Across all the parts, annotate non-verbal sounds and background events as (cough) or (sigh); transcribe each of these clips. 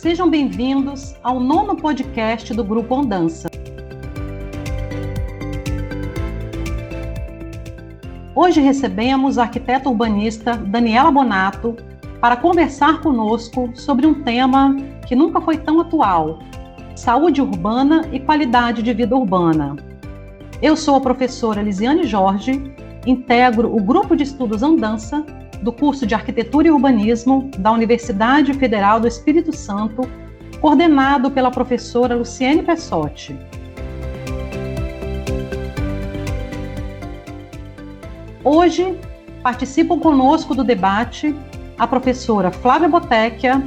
Sejam bem-vindos ao nono podcast do Grupo Ondança. Hoje recebemos a arquiteta urbanista Daniela Bonato para conversar conosco sobre um tema que nunca foi tão atual: saúde urbana e qualidade de vida urbana. Eu sou a professora Lisiane Jorge, integro o grupo de estudos Andança do curso de Arquitetura e Urbanismo da Universidade Federal do Espírito Santo, coordenado pela professora Luciene Pessotti. Hoje participam conosco do debate a professora Flávia Botecchia,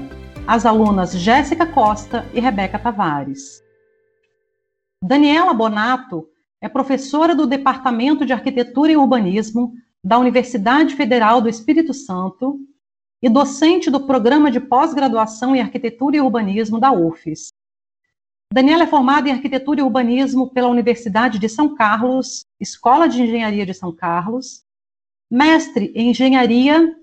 as alunas Jéssica Costa e Rebeca Tavares. Daniela Bonato é professora do Departamento de Arquitetura e Urbanismo da Universidade Federal do Espírito Santo e docente do Programa de Pós-Graduação em Arquitetura e Urbanismo da UFES. Daniela é formada em Arquitetura e Urbanismo pela Universidade de São Carlos, Escola de Engenharia de São Carlos, mestre em Engenharia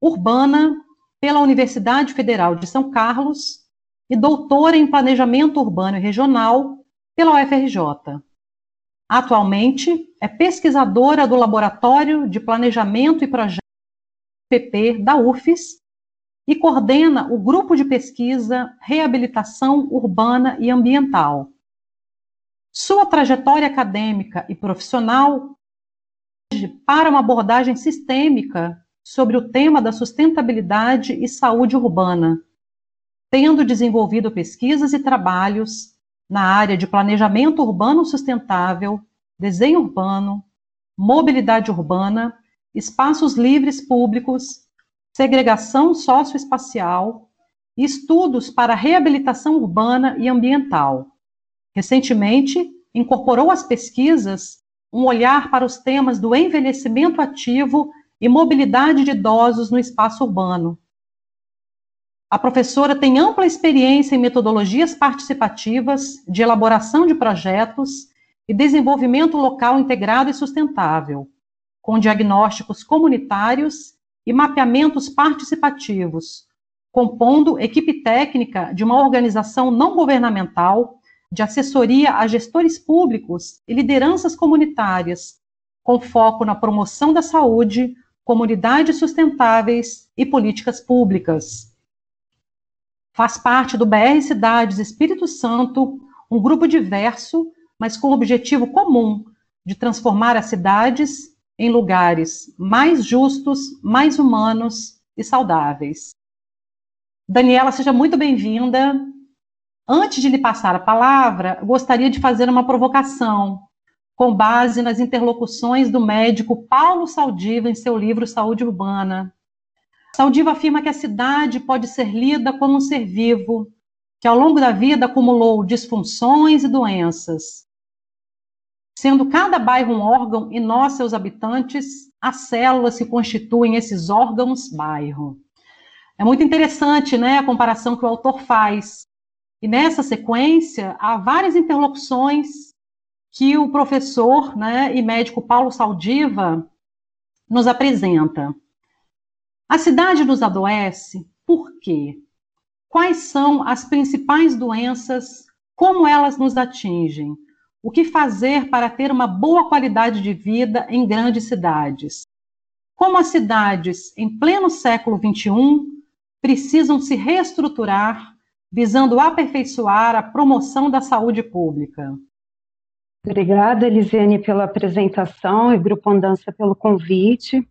Urbana pela Universidade Federal de São Carlos e doutora em Planejamento Urbano e Regional pela UFRJ. Atualmente, é pesquisadora do Laboratório de Planejamento e Projetos PP da UFES e coordena o grupo de pesquisa Reabilitação Urbana e Ambiental. Sua trajetória acadêmica e profissional para uma abordagem sistêmica sobre o tema da sustentabilidade e saúde urbana, tendo desenvolvido pesquisas e trabalhos na área de planejamento urbano sustentável, desenho urbano, mobilidade urbana, espaços livres públicos, segregação socioespacial estudos para reabilitação urbana e ambiental. Recentemente, incorporou às pesquisas um olhar para os temas do envelhecimento ativo e mobilidade de idosos no espaço urbano, a professora tem ampla experiência em metodologias participativas de elaboração de projetos e desenvolvimento local integrado e sustentável, com diagnósticos comunitários e mapeamentos participativos, compondo equipe técnica de uma organização não governamental de assessoria a gestores públicos e lideranças comunitárias, com foco na promoção da saúde, comunidades sustentáveis e políticas públicas. Faz parte do BR Cidades Espírito Santo, um grupo diverso, mas com o objetivo comum de transformar as cidades em lugares mais justos, mais humanos e saudáveis. Daniela, seja muito bem-vinda. Antes de lhe passar a palavra, gostaria de fazer uma provocação, com base nas interlocuções do médico Paulo Saldiva em seu livro Saúde Urbana. Saldiva afirma que a cidade pode ser lida como um ser vivo, que ao longo da vida acumulou disfunções e doenças. Sendo cada bairro um órgão e nós, seus habitantes, as células que constituem esses órgãos-bairro. É muito interessante né, a comparação que o autor faz. E nessa sequência, há várias interlocuções que o professor né, e médico Paulo Saldiva nos apresenta. A cidade nos adoece por quê? Quais são as principais doenças? Como elas nos atingem? O que fazer para ter uma boa qualidade de vida em grandes cidades? Como as cidades, em pleno século XXI, precisam se reestruturar visando aperfeiçoar a promoção da saúde pública? Obrigada, Elisiane, pela apresentação e Grupo Andança pelo convite.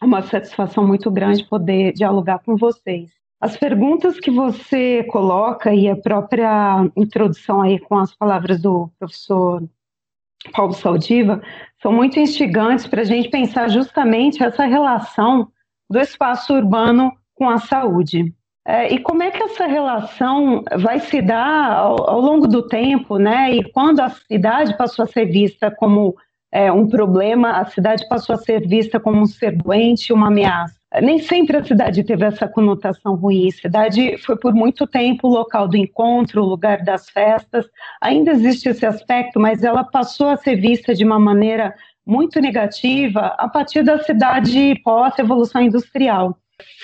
É uma satisfação muito grande poder dialogar com vocês. As perguntas que você coloca e a própria introdução aí com as palavras do professor Paulo Saldiva são muito instigantes para a gente pensar justamente essa relação do espaço urbano com a saúde. É, e como é que essa relação vai se dar ao, ao, longo do tempo, né? E quando a cidade passou a ser vista como é, um problema, a cidade passou a ser vista como um ser doente, uma ameaça. Nem sempre a cidade teve essa conotação ruim. A cidade foi por muito tempo o local do encontro, o lugar das festas. Ainda existe esse aspecto, mas ela passou a ser vista de uma maneira muito negativa a partir da cidade pós-evolução industrial.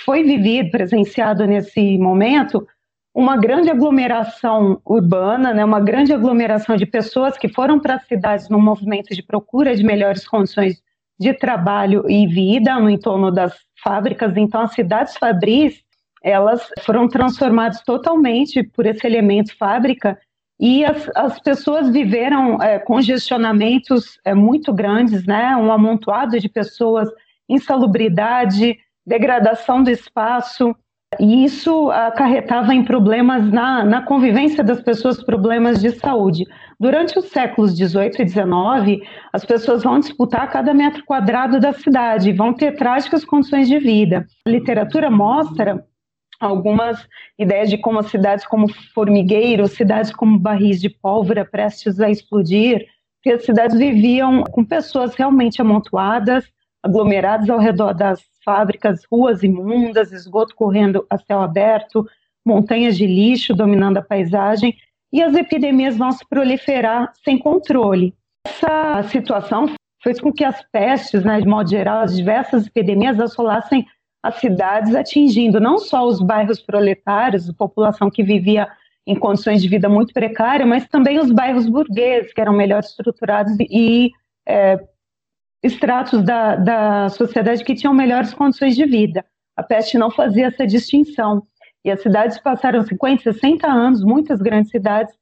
foi vivido, presenciado nesse momento, uma grande aglomeração urbana, né, uma grande aglomeração de pessoas que foram para as cidades no movimento de procura de melhores condições de trabalho e vida no entorno das fábricas. Então, as cidades fabris, elas foram transformadas totalmente por esse elemento fábrica e as, as pessoas viveram é, congestionamentos é, muito grandes, né, um amontoado de pessoas, insalubridade, degradação do espaço, e isso acarretava em problemas na, na convivência das pessoas, problemas de saúde. Durante os séculos 18 e 19, as pessoas vão disputar cada metro quadrado da cidade, vão ter trágicas condições de vida. A literatura mostra algumas ideias de como cidades como Formigueiro, cidades como barris de pólvora prestes a explodir, que as cidades viviam com pessoas realmente amontoadas, aglomeradas ao redor das fábricas, ruas imundas, esgoto correndo a céu aberto, montanhas de lixo dominando a paisagem, e as epidemias vão se proliferar sem controle. Essa situação fez com que as pestes, né, de modo geral, as diversas epidemias assolassem as cidades, atingindo não só os bairros proletários, a população que vivia em condições de vida muito precárias, mas também os bairros burgueses, que eram melhor estruturados e é, estratos da, da sociedade que tinham melhores condições de vida. A peste não fazia essa distinção. E as cidades passaram 50, 60 anos, muitas grandes cidades,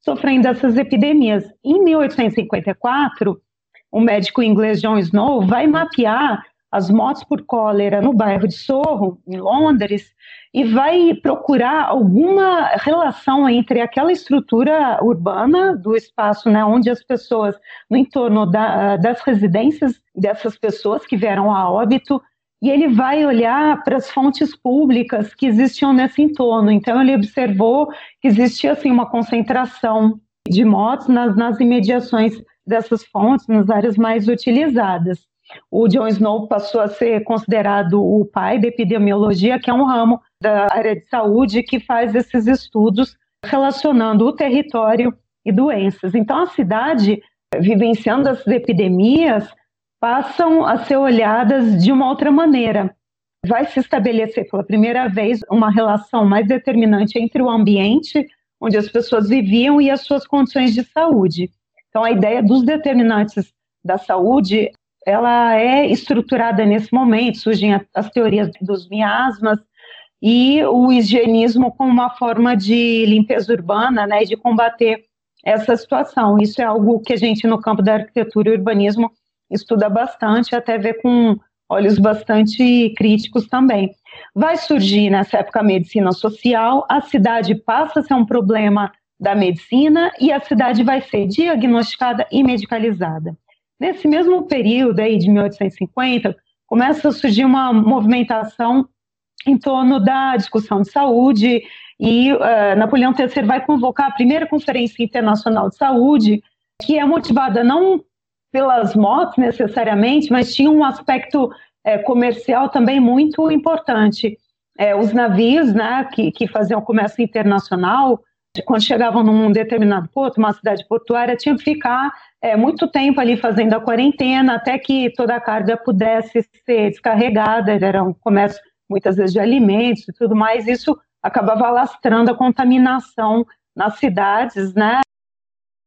sofrendo essas epidemias. Em 1854, o médico inglês John Snow vai mapear as mortes por cólera no bairro de Sorro, em Londres, e vai procurar alguma relação entre aquela estrutura urbana do espaço, né, onde as pessoas, no entorno da, das residências dessas pessoas que vieram a óbito, e ele vai olhar para as fontes públicas que existiam nesse entorno. Então, ele observou que existia assim, uma concentração de mortes nas, nas imediações dessas fontes, nas áreas mais utilizadas. O John Snow passou a ser considerado o pai da epidemiologia, que é um ramo da área de saúde que faz esses estudos relacionando o território e doenças. Então, a cidade, vivenciando essas epidemias, passam a ser olhadas de uma outra maneira. Vai se estabelecer pela primeira vez uma relação mais determinante entre o ambiente onde as pessoas viviam e as suas condições de saúde. Então, a ideia dos determinantes da saúde, ela é estruturada nesse momento, surgem as teorias dos miasmas, e o higienismo como uma forma de limpeza urbana, né, de combater essa situação. Isso é algo que a gente no campo da arquitetura e urbanismo estuda bastante, até vê com olhos bastante críticos também. Vai surgir nessa época a medicina social, a cidade passa a ser um problema da medicina e a cidade vai ser diagnosticada e medicalizada. Nesse mesmo período aí de 1850, começa a surgir uma movimentação em torno da discussão de saúde e uh, Napoleão III vai convocar a primeira Conferência Internacional de Saúde, que é motivada não pelas motos necessariamente, mas tinha um aspecto é, comercial também muito importante. É, os navios né, que, que faziam comércio internacional, quando chegavam num determinado porto, uma cidade portuária, tinham que ficar é, muito tempo ali fazendo a quarentena até que toda a carga pudesse ser descarregada. Era um comércio muitas vezes de alimentos e tudo mais, isso acabava alastrando a contaminação nas cidades, né,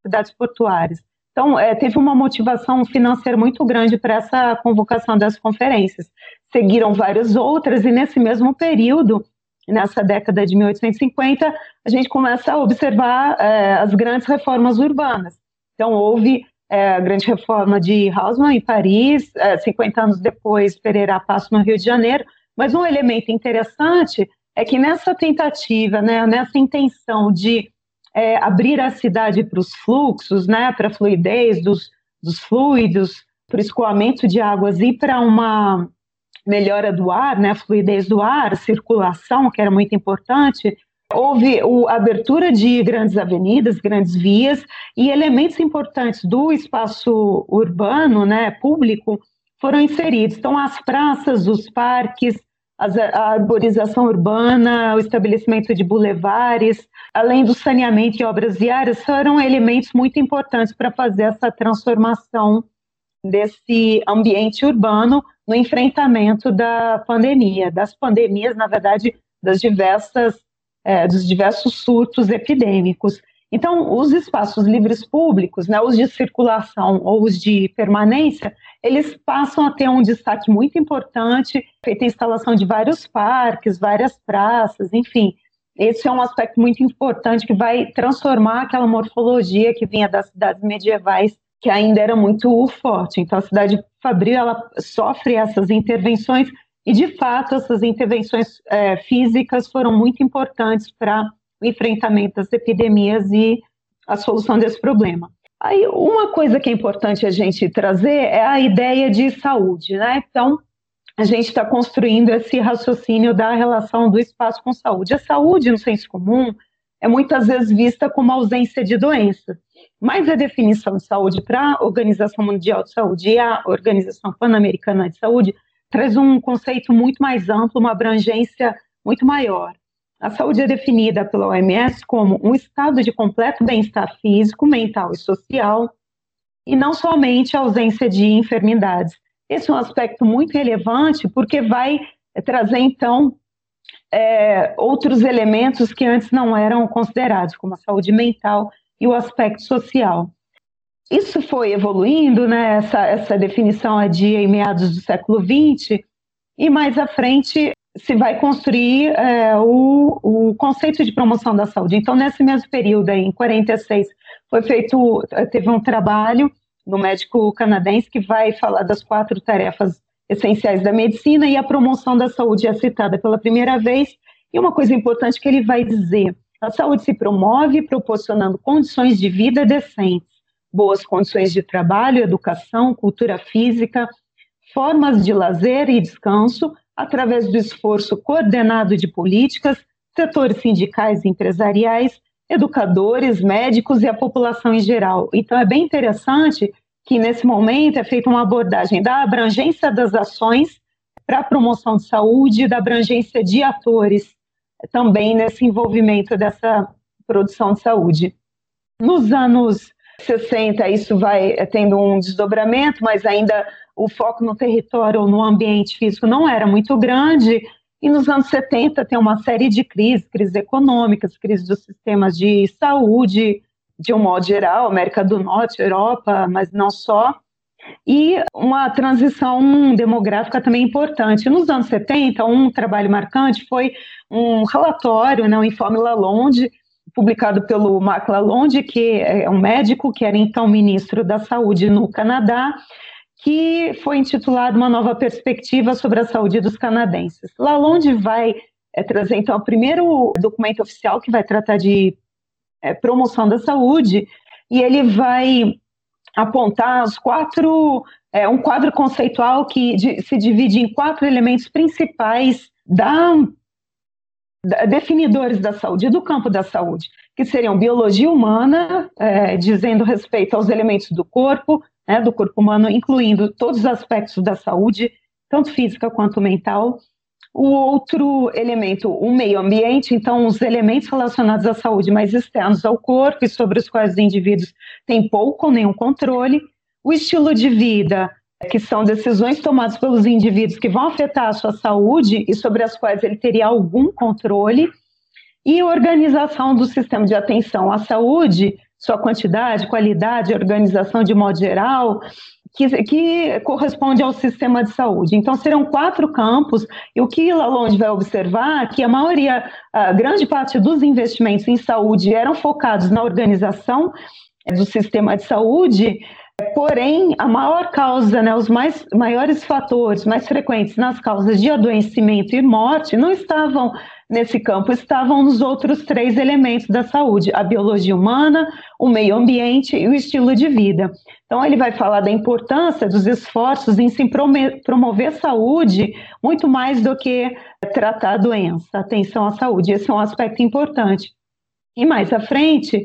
cidades portuárias. Então, é, teve uma motivação financeira muito grande para essa convocação das conferências. Seguiram várias outras, e nesse mesmo período, nessa década de 1850, a gente começa a observar é, as grandes reformas urbanas. Então, houve é, a grande reforma de Haussmann em Paris, 50 é, anos depois, Pereira Passo no Rio de Janeiro, mas um elemento interessante é que nessa tentativa, né, nessa intenção de é, abrir a cidade para os fluxos, né, para a fluidez dos, dos fluidos, para o escoamento de águas e para uma melhora do ar, né, fluidez do ar, circulação, que era muito importante, houve a abertura de grandes avenidas, grandes vias e elementos importantes do espaço urbano, né, público, foram inseridos. Então, as praças, os parques, a arborização urbana, o estabelecimento de bulevares, além do saneamento e obras viárias, foram elementos muito importantes para fazer essa transformação desse ambiente urbano no enfrentamento da pandemia, das pandemias, na verdade, das diversas, é, dos diversos surtos epidêmicos. Então, os espaços livres públicos, né, os de circulação ou os de permanência, eles passam a ter um destaque muito importante, feita a instalação de vários parques, várias praças, enfim. Esse é um aspecto muito importante que vai transformar aquela morfologia que vinha das cidades medievais, que ainda era muito forte. Então, a cidade fabril ela sofre essas intervenções e, de fato, essas intervenções é, físicas foram muito importantes para o enfrentamento das epidemias e a solução desse problema. Aí, uma coisa que é importante a gente trazer é a ideia de saúde, né? Então, a gente está construindo esse raciocínio da relação do espaço com saúde. A saúde, no senso comum, é muitas vezes vista como ausência de doença, mas a definição de saúde para a Organização Mundial de Saúde e a Organização Pan-Americana de Saúde traz um conceito muito mais amplo, uma abrangência muito maior. A saúde é definida pela OMS como um estado de completo bem-estar físico, mental e social, e não somente a ausência de enfermidades. Esse é um aspecto muito relevante porque vai trazer, então, é, outros elementos que antes não eram considerados, como a saúde mental e o aspecto social. Isso foi evoluindo, né, essa, essa definição é de em meados do século XX, e mais à frente se vai construir é, o, o, conceito de promoção da saúde. Então, nesse mesmo período, aí, em 46, foi feito, teve um trabalho no médico canadense que vai falar das quatro tarefas essenciais da medicina e a promoção da saúde é citada pela primeira vez. E uma coisa importante que ele vai dizer: a saúde se promove proporcionando condições de vida decentes, boas condições de trabalho, educação, cultura física, formas de lazer e descanso, através do esforço coordenado de políticas, setores sindicais e empresariais, educadores, médicos e a população em geral. Então, é bem interessante que, nesse momento, é feita uma abordagem da abrangência das ações para a promoção de saúde, da abrangência de atores também nesse envolvimento dessa produção de saúde. Nos anos 60, isso vai tendo um desdobramento, mas ainda o foco no território ou no ambiente físico não era muito grande, e nos anos 70 tem uma série de crises, crises econômicas, crises dos sistemas de saúde, de um modo geral, América do Norte, Europa, mas não só, e uma transição demográfica também importante. Nos anos 70, um trabalho marcante foi um relatório, né, o Informe Lalonde, publicado pelo Marc Lalonde, que é um médico que era então ministro da Saúde no Canadá, que foi intitulado Uma Nova Perspectiva sobre a Saúde dos Canadenses. Lalonde vai é, trazer, então, o primeiro documento oficial que vai tratar de é, promoção da saúde, e ele vai apontar os quatro, é, um quadro conceitual que se divide em quatro elementos principais da, definidores da saúde, do campo da saúde, que seriam biologia humana, é, dizendo respeito aos elementos do corpo, né, do corpo humano, incluindo todos os aspectos da saúde, tanto física quanto mental. O outro elemento, o meio ambiente, então, os elementos relacionados à saúde mais externos ao corpo e sobre os quais os indivíduos têm pouco ou nenhum controle. O estilo de vida, que são decisões tomadas pelos indivíduos que vão afetar a sua saúde e sobre as quais ele teria algum controle. E organização do sistema de atenção à saúde, sua quantidade, qualidade, organização de modo geral, que, que, corresponde ao sistema de saúde. Então, serão quatro campos, e o que Lalonde vai observar é que a maioria, a grande parte dos investimentos em saúde eram focados na organização do sistema de saúde, porém, a maior causa, né, os mais, maiores fatores mais frequentes nas causas de adoecimento e morte não estavam nesse campo estavam nos outros três elementos da saúde: a biologia humana, o meio ambiente e o estilo de vida. Então, ele vai falar da importância dos esforços em se promover saúde muito mais do que tratar a doença, atenção à saúde. Esse é um aspecto importante. E mais à frente,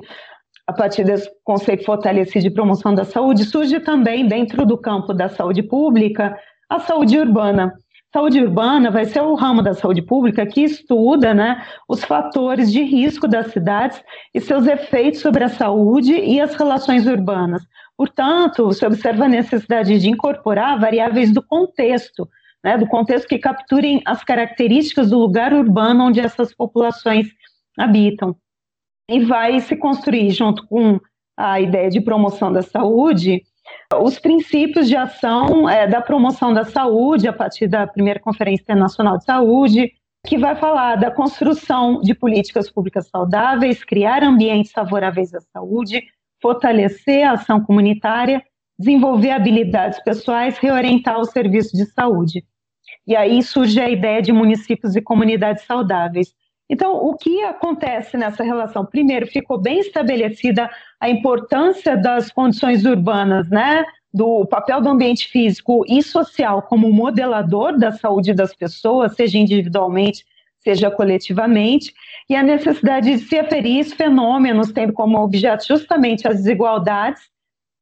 a partir desse conceito fortalecido de promoção da saúde, surge também, dentro do campo da saúde pública, a saúde urbana. Saúde urbana vai ser o ramo da saúde pública que estuda né, os fatores de risco das cidades e seus efeitos sobre a saúde e as relações urbanas. Portanto, se observa a necessidade de incorporar variáveis do contexto, né, do contexto que capturem as características do lugar urbano onde essas populações habitam. E vai se construir, junto com a ideia de promoção da saúde, os princípios de ação é, da promoção da saúde, a partir da primeira Conferência Internacional de Saúde, que vai falar da construção de políticas públicas saudáveis, criar ambientes favoráveis à saúde, fortalecer a ação comunitária, desenvolver habilidades pessoais, reorientar o serviço de saúde. E aí surge a ideia de municípios e comunidades saudáveis. Então, o que acontece nessa relação? Primeiro, ficou bem estabelecida a importância das condições urbanas, né? Do papel do ambiente físico e social como modelador da saúde das pessoas, seja individualmente, seja coletivamente, e a necessidade de se aferir esses fenômenos, tendo como objeto justamente as desigualdades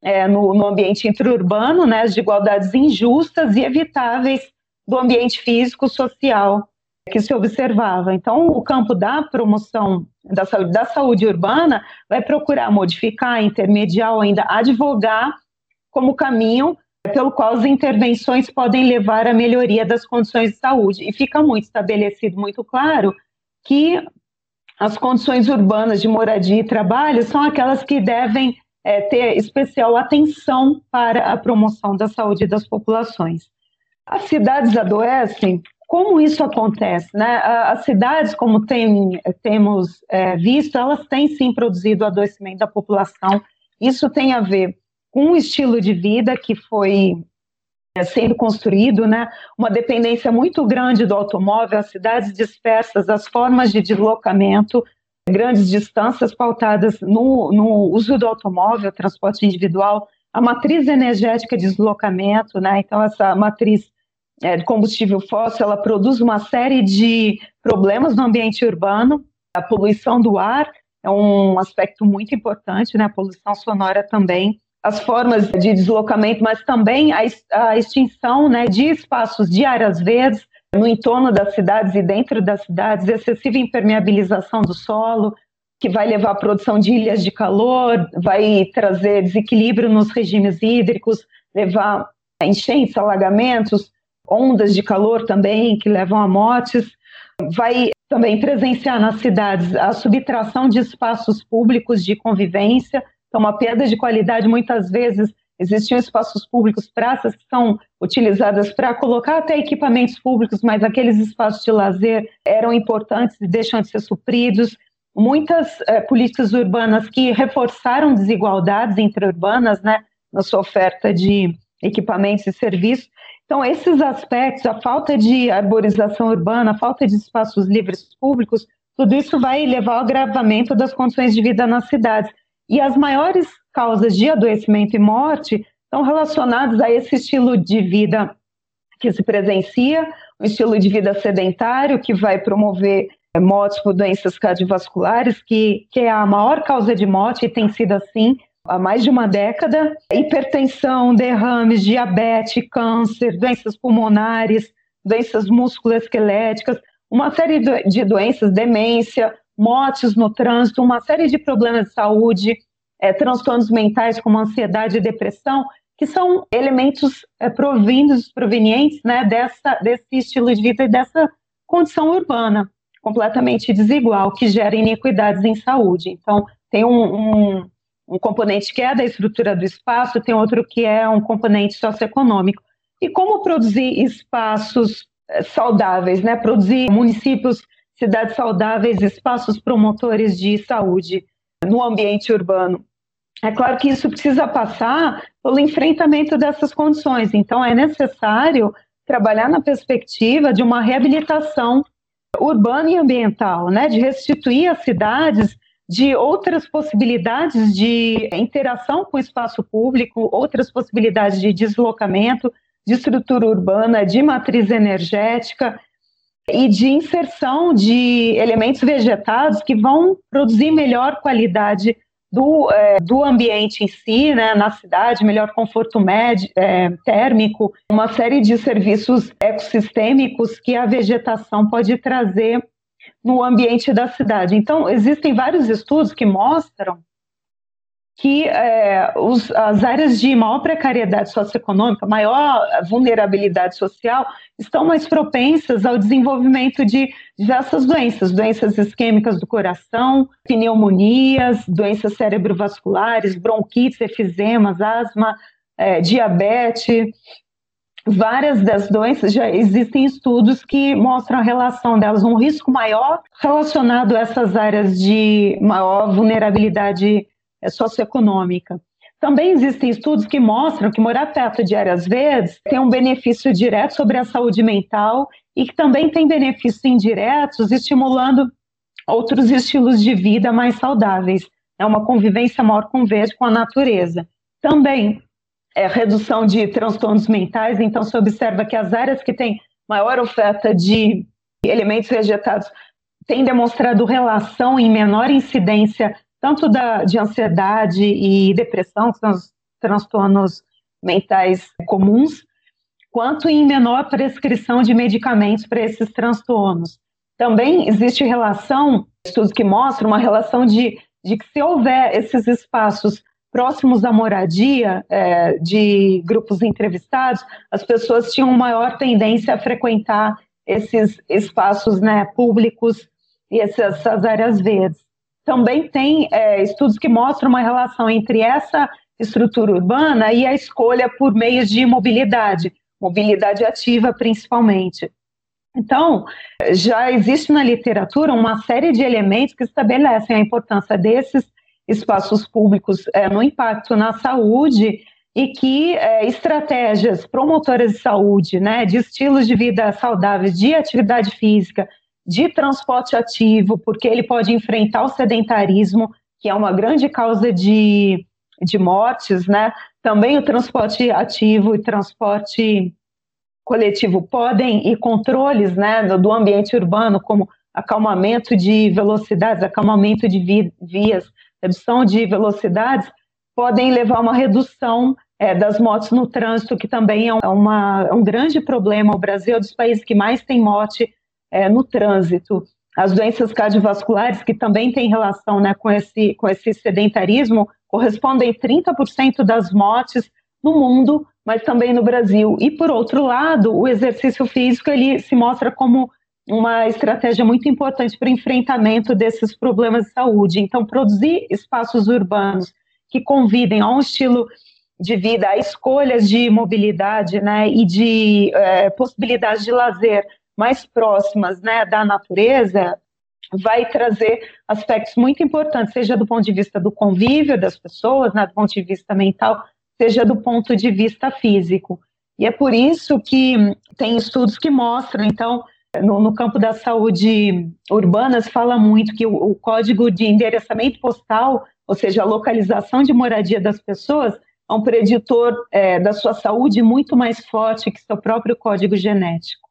é, no, no, ambiente interurbano, né, as desigualdades injustas e evitáveis do ambiente físico social que se observava. Então, o campo da promoção da saúde, da saúde urbana vai procurar modificar, intermediar ou ainda advogar como caminho pelo qual as intervenções podem levar à melhoria das condições de saúde. E fica muito estabelecido, muito claro, que as condições urbanas de moradia e trabalho são aquelas que devem é, ter especial atenção para a promoção da saúde das populações. As cidades adoecem como isso acontece? Né? As cidades, como tem, temos é, visto, elas têm sim produzido adoecimento da população. Isso tem a ver com o estilo de vida que foi é, sendo construído, né? uma dependência muito grande do automóvel, as cidades dispersas, as formas de deslocamento, grandes distâncias pautadas no, no uso do automóvel, transporte individual, a matriz energética de deslocamento, né? então essa matriz é, combustível fóssil, ela produz uma série de problemas no ambiente urbano. A poluição do ar é um aspecto muito importante, né? a poluição sonora também. As formas de deslocamento, mas também a, a extinção né, de espaços de áreas verdes no entorno das cidades e dentro das cidades, excessiva impermeabilização do solo, que vai levar à produção de ilhas de calor, vai trazer desequilíbrio nos regimes hídricos, levar a enchentes, alagamentos, ondas de calor também que levam a mortes. Vai também presenciar nas cidades a subtração de espaços públicos de convivência, então uma perda de qualidade muitas vezes existiam espaços públicos, praças que são utilizadas para colocar até equipamentos públicos, mas aqueles espaços de lazer eram importantes e deixam de ser supridos. Muitas é, políticas urbanas que reforçaram desigualdades interurbanas, né, na sua oferta de equipamentos e serviços. Então, esses aspectos, a falta de arborização urbana, a falta de espaços livres públicos, tudo isso vai levar ao agravamento das condições de vida nas cidades. E as maiores causas de adoecimento e morte estão relacionadas a esse estilo de vida que se presencia, um estilo de vida sedentário que vai promover eh, mortes por doenças cardiovasculares, que, que é a maior causa de morte e tem sido assim há mais de uma década. Hipertensão, derrames, diabetes, câncer, doenças pulmonares, doenças musculoesqueléticas, uma série de doenças, demência, mortes no trânsito, uma série de problemas de saúde, é, transtornos mentais como ansiedade e depressão, que são elementos é, provindos, provenientes né, dessa, desse estilo de vida e dessa condição urbana completamente desigual, que gera iniquidades em saúde. Então, tem um, um um componente que é da estrutura do espaço, tem outro que é um componente socioeconômico. E como produzir espaços eh, saudáveis, né? Produzir municípios, cidades saudáveis, espaços promotores de saúde no ambiente urbano. É claro que isso precisa passar pelo enfrentamento dessas condições. Então, é necessário trabalhar na perspectiva de uma reabilitação urbana e ambiental, né? De restituir as cidades de outras possibilidades de interação com o espaço público, outras possibilidades de deslocamento, de estrutura urbana, de matriz energética e de inserção de elementos vegetados que vão produzir melhor qualidade do, é, do ambiente em si, né, na cidade, melhor conforto médio, é, térmico, uma série de serviços ecossistêmicos que a vegetação pode trazer no ambiente da cidade. Então, existem vários estudos que mostram que é, os, as áreas de maior precariedade socioeconômica, maior vulnerabilidade social, estão mais propensas ao desenvolvimento de diversas doenças, doenças isquêmicas do coração, pneumonias, doenças cerebrovasculares, bronquites, efezemas, asma, é, diabetes. Várias das doenças já existem estudos que mostram a relação delas, um risco maior relacionado a essas áreas de maior vulnerabilidade é, socioeconômica. Também existem estudos que mostram que morar perto de áreas verdes tem um benefício direto sobre a saúde mental e que também tem benefícios indiretos, estimulando outros estilos de vida mais saudáveis. É uma convivência maior com o verde, com a natureza. Também é redução de transtornos mentais, então se observa que as áreas que têm maior oferta de elementos vegetados têm demonstrado relação em menor incidência tanto da, de ansiedade e depressão, que são os transtornos mentais comuns, quanto em menor prescrição de medicamentos para esses transtornos. Também existe relação, estudos que mostram uma relação de, de que se houver esses espaços próximos à moradia é, de grupos entrevistados, as pessoas tinham maior tendência a frequentar esses espaços né, públicos e essas, essas áreas verdes também tem é, estudos que mostram uma relação entre essa estrutura urbana e a escolha por meios de mobilidade, mobilidade ativa principalmente. Então, já existe na literatura uma série de elementos que estabelecem a importância desses espaços públicos é, no impacto na saúde e que é, estratégias promotoras de saúde, né, de estilos de vida saudáveis, de atividade física, de transporte ativo, porque ele pode enfrentar o sedentarismo, que é uma grande causa de, de mortes, né? Também o transporte ativo e transporte coletivo podem, e controles né, do ambiente urbano, como acalmamento de velocidades, acalmamento de vi, vias, redução de velocidades, podem levar a uma redução é, das mortes no trânsito, que também é, uma, é um grande problema. O Brasil é um dos países que mais tem morte é, no trânsito. As doenças cardiovasculares, que também têm relação né, com, esse, com esse sedentarismo, correspondem a 30% das mortes no mundo, mas também no Brasil. E, por outro lado, o exercício físico ele se mostra como uma estratégia muito importante para o enfrentamento desses problemas de saúde. Então, produzir espaços urbanos que convidem a um estilo de vida, a escolhas de mobilidade né, e de é, possibilidades de lazer mais próximas né, da natureza, vai trazer aspectos muito importantes, seja do ponto de vista do convívio das pessoas, né, do ponto de vista mental, seja do ponto de vista físico. E é por isso que tem estudos que mostram, então, no, no campo da saúde urbana, se fala muito que o, o código de endereçamento postal, ou seja, a localização de moradia das pessoas, é um preditor é, da sua saúde muito mais forte que seu próprio código genético.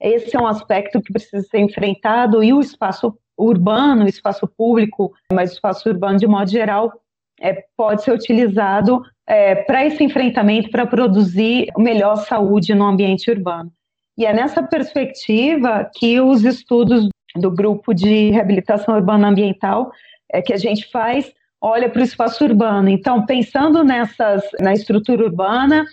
Esse é um aspecto que precisa ser enfrentado e o espaço urbano, o espaço público, mas o espaço urbano de modo geral, é, pode ser utilizado é, para esse enfrentamento, para produzir melhor saúde no ambiente urbano. E é nessa perspectiva que os estudos do grupo de reabilitação urbana ambiental é, que a gente faz olha para o espaço urbano. Então, pensando nessas na estrutura urbana,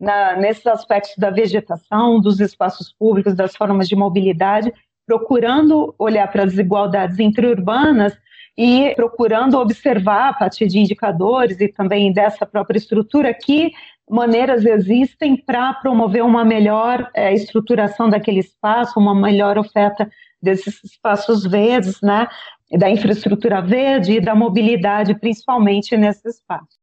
na, nesses aspectos da vegetação, dos espaços públicos, das formas de mobilidade, procurando olhar para as desigualdades interurbanas e procurando observar a partir de indicadores e também dessa própria estrutura que maneiras existem para promover uma melhor é, estruturação daquele espaço, uma melhor oferta desses espaços verdes, né, da infraestrutura verde e da mobilidade, principalmente nesse espaço.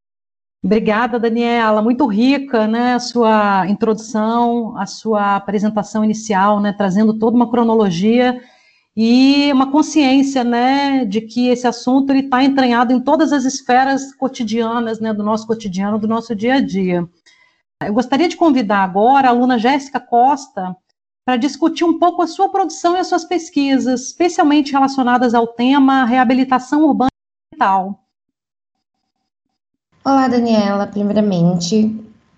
Obrigada, Daniela. Muito rica, né, a sua introdução, a sua apresentação inicial, né, trazendo toda uma cronologia e uma consciência, né, de que esse assunto ele está entranhado em todas as esferas cotidianas, né, do nosso cotidiano, do nosso dia a dia. Eu gostaria de convidar agora a aluna Jéssica Costa para discutir um pouco a sua produção e as suas pesquisas, especialmente relacionadas ao tema reabilitação urbana e ambiental. Olá, Daniela. Primeiramente,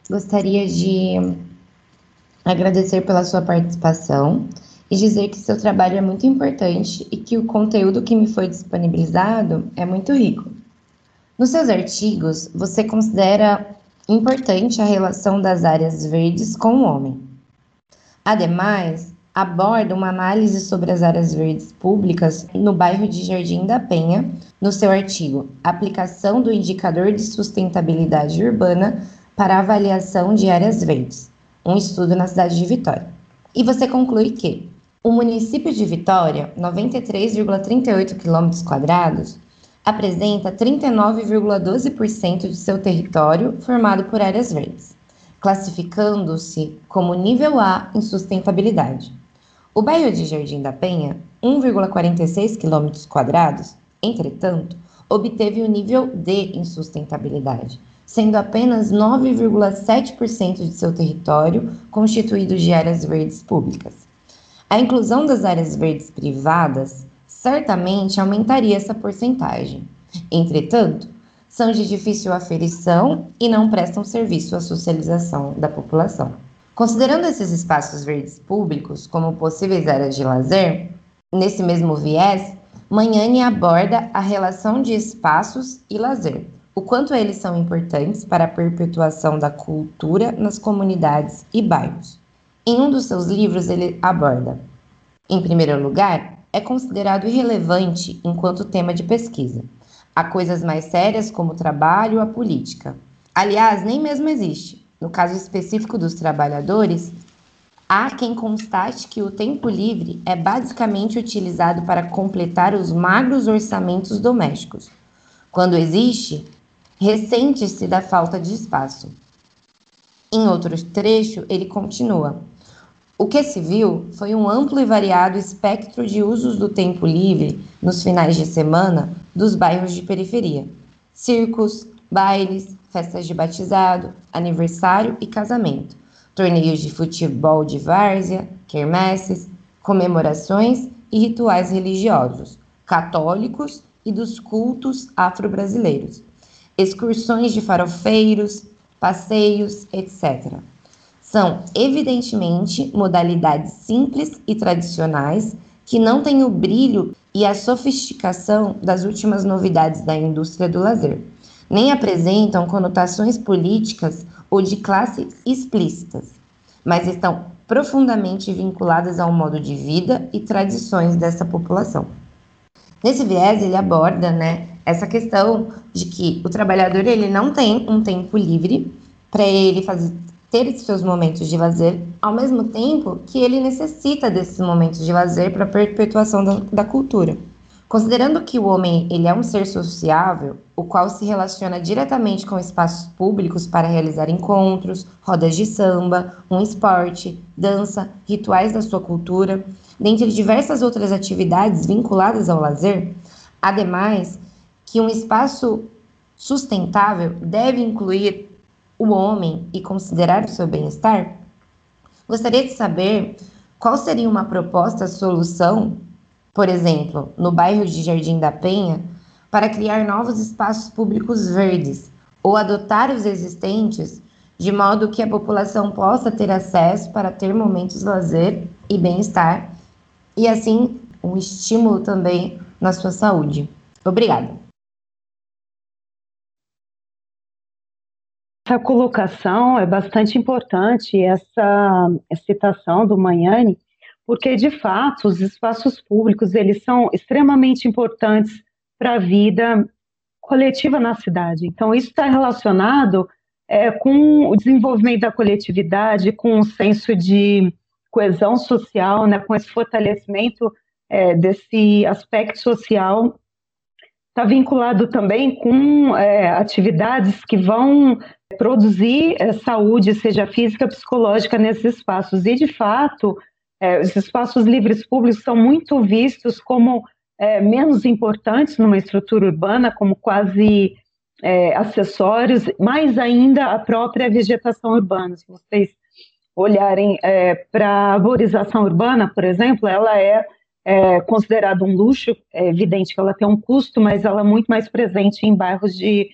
gostaria de agradecer pela sua participação e dizer que seu trabalho é muito importante e que o conteúdo que me foi disponibilizado é muito rico. Nos seus artigos, você considera importante a relação das áreas verdes com o homem. Ademais, aborda uma análise sobre as áreas verdes públicas no bairro de Jardim da Penha, no seu artigo Aplicação do Indicador de Sustentabilidade Urbana para Avaliação de Áreas Verdes, um estudo na cidade de Vitória. E você conclui que o município de Vitória, 93,38 km, apresenta 39,12% de seu território formado por áreas verdes, classificando-se como nível A em sustentabilidade. O bairro de Jardim da Penha, 1,46 km, entretanto, obteve o nível D em sustentabilidade, sendo apenas 9,7% de seu território constituído de áreas verdes públicas. A inclusão das áreas verdes privadas certamente aumentaria essa porcentagem. Entretanto, são de difícil aferição e não prestam serviço à socialização da população. Considerando esses espaços verdes públicos como possíveis áreas de lazer, nesse mesmo viés, Manhane aborda a relação de espaços e lazer, o quanto eles são importantes para a perpetuação da cultura nas comunidades e bairros. Em um dos seus livros, ele aborda, em primeiro lugar, é considerado irrelevante enquanto tema de pesquisa. Há coisas mais sérias como o trabalho ou a política. Aliás, nem mesmo existe. No caso específico dos trabalhadores, há quem constate que o tempo livre é basicamente utilizado para completar os magros orçamentos domésticos. Quando existe, ressente-se da falta de espaço. Em outro trecho, ele continua: O que se viu foi um amplo e variado espectro de usos do tempo livre nos finais de semana dos bairros de periferia: circos, bailes, festas de batizado, aniversário e casamento, torneios de futebol de várzea, quermesses, comemorações e rituais religiosos, católicos e dos cultos afro-brasileiros, excursões de farofeiros, passeios, etc. São, evidentemente, modalidades simples e tradicionais que não têm o brilho e a sofisticação das últimas novidades da indústria do lazer nem apresentam conotações políticas ou de classe explícitas, mas estão profundamente vinculadas ao modo de vida e tradições dessa população. Nesse viés, ele aborda né, essa questão de que o trabalhador ele não tem um tempo livre para ele fazer, ter seus momentos de lazer, ao mesmo tempo que ele necessita desses momentos de lazer para a perpetuação da, da cultura. Considerando que o homem ele é um ser sociável, o qual se relaciona diretamente com espaços públicos para realizar encontros, rodas de samba, um esporte, dança, rituais da sua cultura, dentre diversas outras atividades vinculadas ao lazer, ademais que um espaço sustentável deve incluir o homem e considerar o seu bem-estar, gostaria de saber qual seria uma proposta solução por exemplo, no bairro de Jardim da Penha, para criar novos espaços públicos verdes ou adotar os existentes de modo que a população possa ter acesso para ter momentos de lazer e bem-estar e assim um estímulo também na sua saúde. Obrigada. Essa colocação é bastante importante, essa citação do Manhani, porque de fato os espaços públicos eles são extremamente importantes para a vida coletiva na cidade. Então isso está relacionado é, com o desenvolvimento da coletividade, com o senso de coesão social, né, com esse fortalecimento é, desse aspecto social. Está vinculado também com é, atividades que vão produzir é, saúde, seja física, psicológica, nesses espaços. E, de fato, os espaços livres públicos são muito vistos como é, menos importantes numa estrutura urbana, como quase acessórios, mais ainda a própria vegetação urbana. Se vocês olharem para a arborização urbana, por exemplo, ela é, é considerada um luxo, é evidente que ela tem um custo, mas ela é muito mais presente em bairros de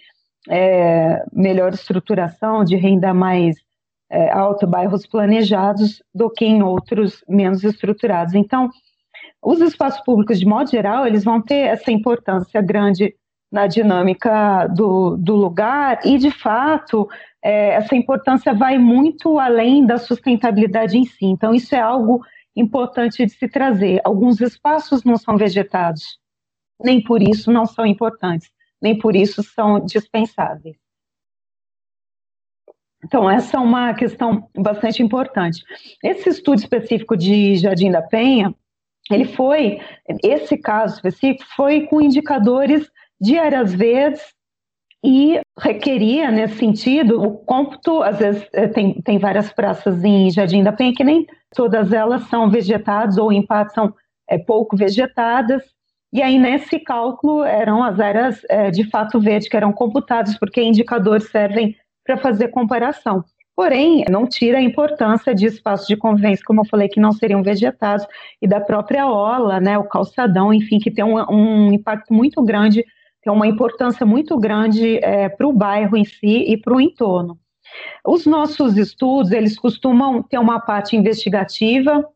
é, melhor estruturação, de renda mais é, alta, bairros planejados, do que em outros menos estruturados. Então, os espaços públicos, de modo geral, eles vão ter essa importância grande na dinâmica do, do lugar, e de fato, é, essa importância vai muito além da sustentabilidade em si. Então, isso é algo importante de se trazer. Alguns espaços não são vegetados, nem por isso não são importantes, nem por isso são dispensáveis. Então, essa é uma questão bastante importante. Esse estudo específico de Jardim da Penha, ele foi, esse caso específico, foi com indicadores de áreas verdes e requeria, nesse sentido, o cômputo, às vezes eh, tem, tem várias praças em Jardim da Penha que nem todas elas são vegetadas ou em parte são é, pouco vegetadas, e aí nesse cálculo eram as áreas é, de fato verde que eram computadas, porque indicadores servem para fazer comparação. Porém, não tira a importância de espaços de convivência, como eu falei, que não seriam vegetados, e da própria ola, né, o calçadão, enfim, que tem um, um impacto muito grande tem uma importância muito grande é, para o bairro em si e para o entorno. Os nossos estudos, eles costumam ter uma parte investigativa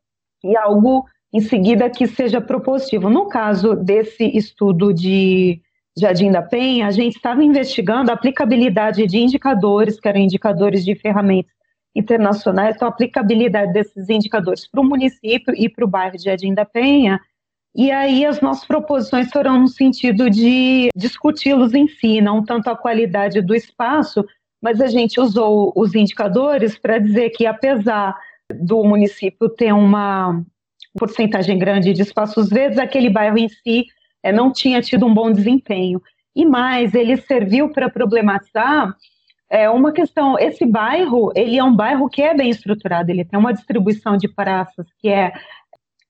e algo em seguida que seja propositivo. No caso desse estudo de Jardim da Penha, a gente estava investigando a aplicabilidade de indicadores, que eram indicadores de ferramentas internacionais, então a aplicabilidade desses indicadores para o município e para o bairro de Jardim da Penha, e aí as nossas proposições foram no sentido de discuti-los em si, não tanto a qualidade do espaço, mas a gente usou os indicadores para dizer que apesar do município ter uma porcentagem grande de espaços verdes, aquele bairro em si é, não tinha tido um bom desempenho. E mais, ele serviu para problematizar é, uma questão. Esse bairro, ele é um bairro que é bem estruturado, ele tem uma distribuição de praças que é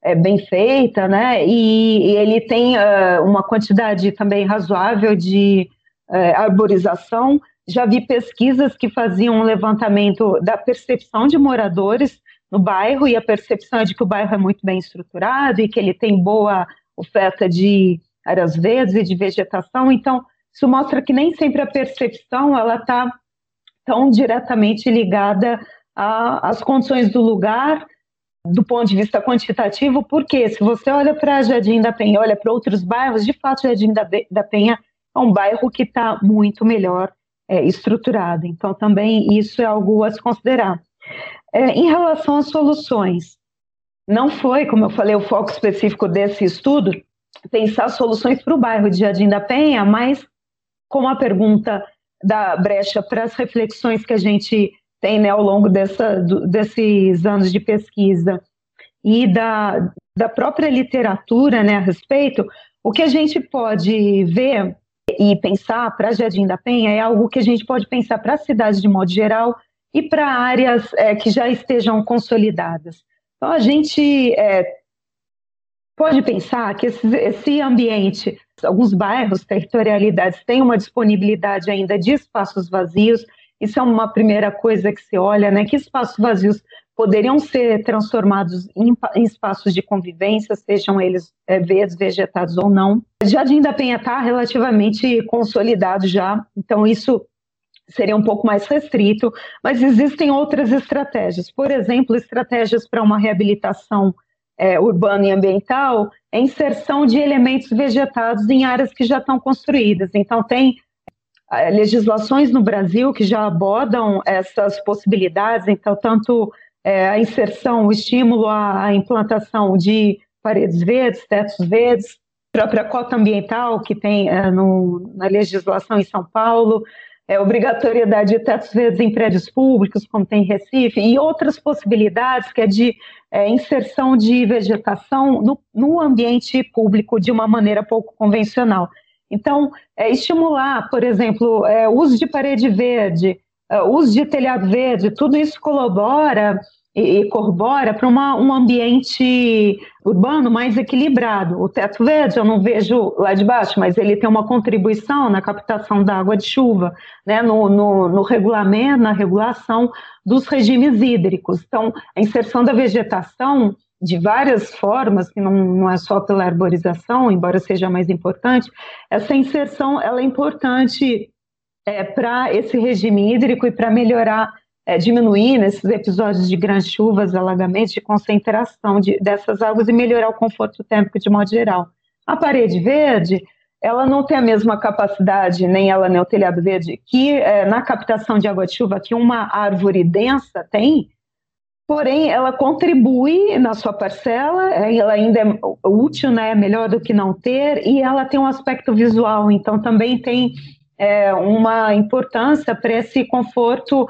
é, bem feita, né? E, e ele tem uh, uma quantidade também razoável de uh, arborização. Já vi pesquisas que faziam um levantamento da percepção de moradores no bairro e a percepção é de que o bairro é muito bem estruturado e que ele tem boa oferta de áreas verdes e de vegetação. Então, isso mostra que nem sempre a percepção ela está tão diretamente ligada às condições do lugar do ponto de vista quantitativo, porque se você olha para Jardim da Penha, olha para outros bairros, de fato Jardim da, da Penha é um bairro que está muito melhor é, estruturado. Então também isso é algo a se considerar. É, em relação às soluções, não foi, como eu falei, o foco específico desse estudo pensar soluções para o bairro de Jardim da Penha, mas como a pergunta da brecha para as reflexões que a gente tem né, ao longo dessa, do, desses anos de pesquisa e da, da própria literatura né, a respeito, o que a gente pode ver e pensar para Jardim da Penha é algo que a gente pode pensar para a cidade de modo geral e para áreas é, que já estejam consolidadas. Então, a gente é, pode pensar que esse, esse ambiente, alguns bairros, territorialidades, têm uma disponibilidade ainda de espaços vazios isso é uma primeira coisa que se olha, né? Que espaços vazios poderiam ser transformados em, em espaços de convivência, sejam eles é, verdes, vegetados ou não. Jardim da Penha está relativamente consolidado já, então isso seria um pouco mais restrito, mas existem outras estratégias. Por exemplo, estratégias para uma reabilitação é, urbana e ambiental, é inserção de elementos vegetados em áreas que já estão construídas. Então, tem legislações no Brasil que já abordam essas possibilidades, então, tanto é, a inserção, o estímulo à implantação de paredes verdes, tetos verdes, própria cota ambiental que tem é, no, na legislação em São Paulo, é, obrigatoriedade de tetos verdes em prédios públicos, como tem em Recife, e outras possibilidades que é de é, inserção de vegetação no, no ambiente público de uma maneira pouco convencional. Então, é, estimular, por exemplo, é, uso de parede verde, é, uso de telhado verde, tudo isso colabora e, e corrobora para um ambiente urbano mais equilibrado. O teto verde eu não vejo lá de baixo, mas ele tem uma contribuição na captação da água de chuva, né, no, no, no regulamento, na regulação dos regimes hídricos. Então, a inserção da vegetação de várias formas, que não, não é só pela arborização, embora seja mais importante, essa inserção ela é importante é, para esse regime hídrico e para melhorar, é, diminuir nesses episódios de grandes chuvas, alagamentos, de concentração de, dessas águas e melhorar o conforto térmico de modo geral. A parede verde, ela não tem a mesma capacidade, nem ela nem o telhado verde, que é, na captação de água de chuva que uma árvore densa tem, porém ela contribui na sua parcela, é, ela ainda é útil, né, melhor do que não ter, e ela tem um aspecto visual, então também tem é, uma importância para esse conforto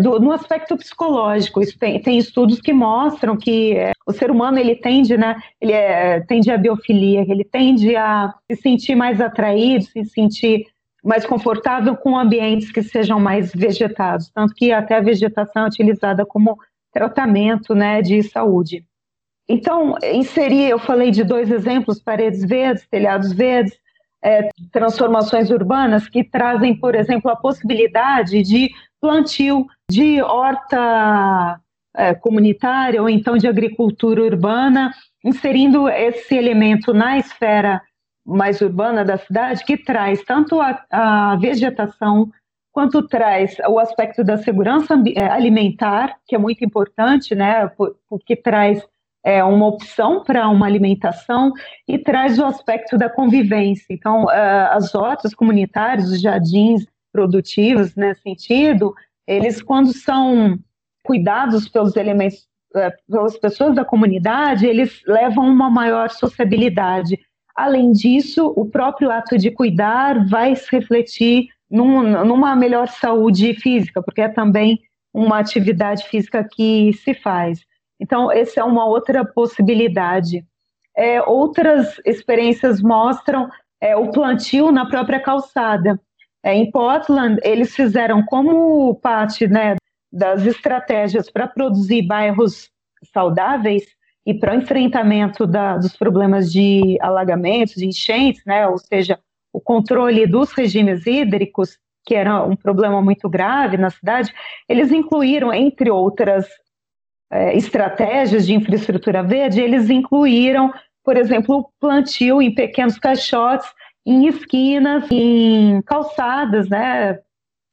do, no aspecto psicológico. Tem, tem, estudos que mostram que é, o ser humano ele tende, né, ele é, tende a biofilia, ele tende a se sentir mais atraído, se sentir mais confortável com ambientes que sejam mais vegetados, tanto que até a vegetação é utilizada como tratamento, né, de saúde. Então, inserir, eu falei de dois exemplos, paredes verdes, telhados verdes, é, transformações urbanas que trazem, por exemplo, a possibilidade de plantio de horta é, comunitária ou então de agricultura urbana, inserindo esse elemento na esfera mais urbana da cidade, que traz tanto a, a vegetação quanto traz o aspecto da segurança é, alimentar, que é muito importante, né, porque traz é, uma opção para uma alimentação e traz o aspecto da convivência. Então, uh, as hortas comunitárias, os jardins produtivos nesse sentido, eles, quando são cuidados pelos elementos, uh, pelas pessoas da comunidade, eles levam uma maior sociabilidade. Além disso, o próprio ato de cuidar vai se refletir num, numa melhor saúde física, porque é também uma atividade física que se faz. Então, essa é uma outra possibilidade. É, outras experiências mostram é, o plantio na própria calçada. É, em Portland, eles fizeram como parte né, das estratégias para produzir bairros saudáveis e para o enfrentamento da, dos problemas de alagamentos, de enchentes, né, ou seja, o controle dos regimes hídricos, que era um problema muito grave na cidade, eles incluíram, entre outras é, estratégias de infraestrutura verde, eles incluíram, por exemplo, o plantio em pequenos caixotes, em esquinas, em calçadas, né,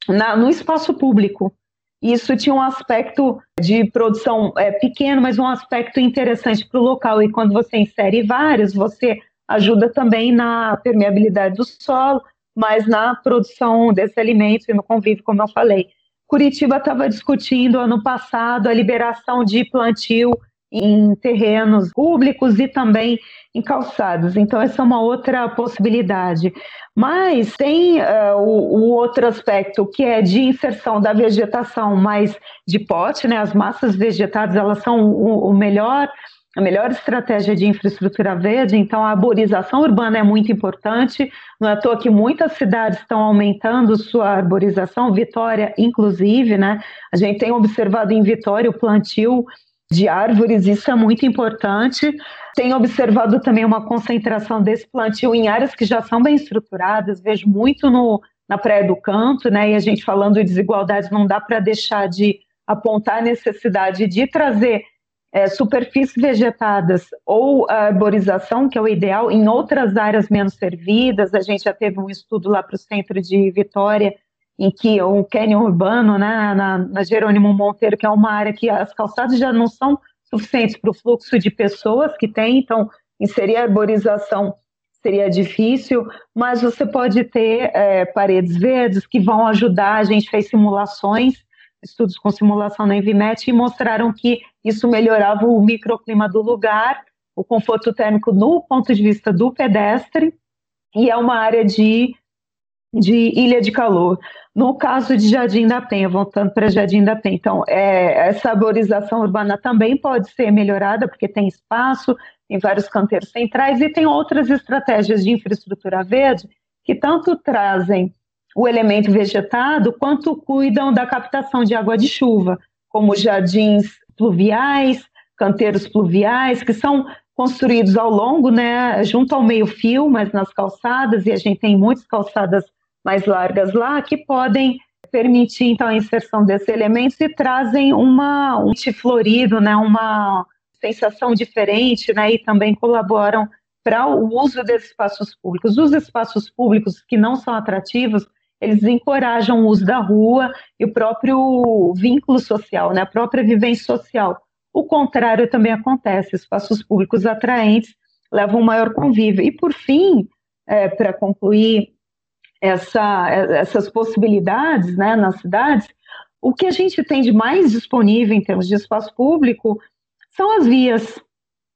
na, no espaço público. Isso tinha um aspecto de produção é, pequeno, mas um aspecto interessante para o local. E quando você insere vários, você ajuda também na permeabilidade do solo, mas na produção desse alimento e no convívio, como eu falei. Curitiba estava discutindo ano passado a liberação de plantio em terrenos públicos e também em calçados. Então, essa é uma outra possibilidade. Mas tem uh, o, o, outro aspecto, que é de inserção da vegetação mais de pote, né? As massas vegetadas, elas são o, o melhor a melhor estratégia de infraestrutura verde, então a arborização urbana é muito importante. Não é à toa que muitas cidades estão aumentando sua arborização, Vitória, inclusive, né? A gente tem observado em Vitória o plantio de árvores, isso é muito importante. Tem observado também uma concentração desse plantio em áreas que já são bem estruturadas, vejo muito no, na Praia do Canto, né? E a gente falando de desigualdade, não dá para deixar de apontar a necessidade de trazer é, superfícies vegetadas ou arborização, que é o ideal, em outras áreas menos servidas. A gente já teve um estudo lá para o centro de Vitória, em que o cânion urbano, né, na, na Jerônimo Monteiro, que é uma área que as calçadas já não são suficientes para o fluxo de pessoas que tem, então inserir a arborização seria difícil, mas você pode ter é, paredes verdes que vão ajudar. A gente fez simulações estudos com simulação na Envimet e mostraram que isso melhorava o microclima do lugar, o conforto térmico no ponto de vista do pedestre, e é uma área de, de ilha de calor. No caso de Jardim da Penha, voltando para Jardim da Penha, então, é, essa arborização urbana também pode ser melhorada, porque tem espaço, tem vários canteiros centrais e tem outras estratégias de infraestrutura verde que tanto trazem o elemento vegetado, quanto cuidam da captação de água de chuva, como jardins pluviais, canteiros pluviais, que são construídos ao longo, né, junto ao meio-fio, mas nas calçadas, e a gente tem muitas calçadas mais largas lá, que podem permitir, então, a inserção desses elementos e trazem uma, um florido, né, uma sensação diferente, né, e também colaboram para o uso desses espaços públicos. Os espaços públicos que não são atrativos, eles encorajam o uso da rua e o próprio vínculo social, né, a própria vivência social. O contrário também acontece, espaços públicos atraentes levam um maior convívio. E, por fim, é, para concluir essa, essas possibilidades né, nas cidades, o que a gente tem de mais disponível em termos de espaço público são as vias.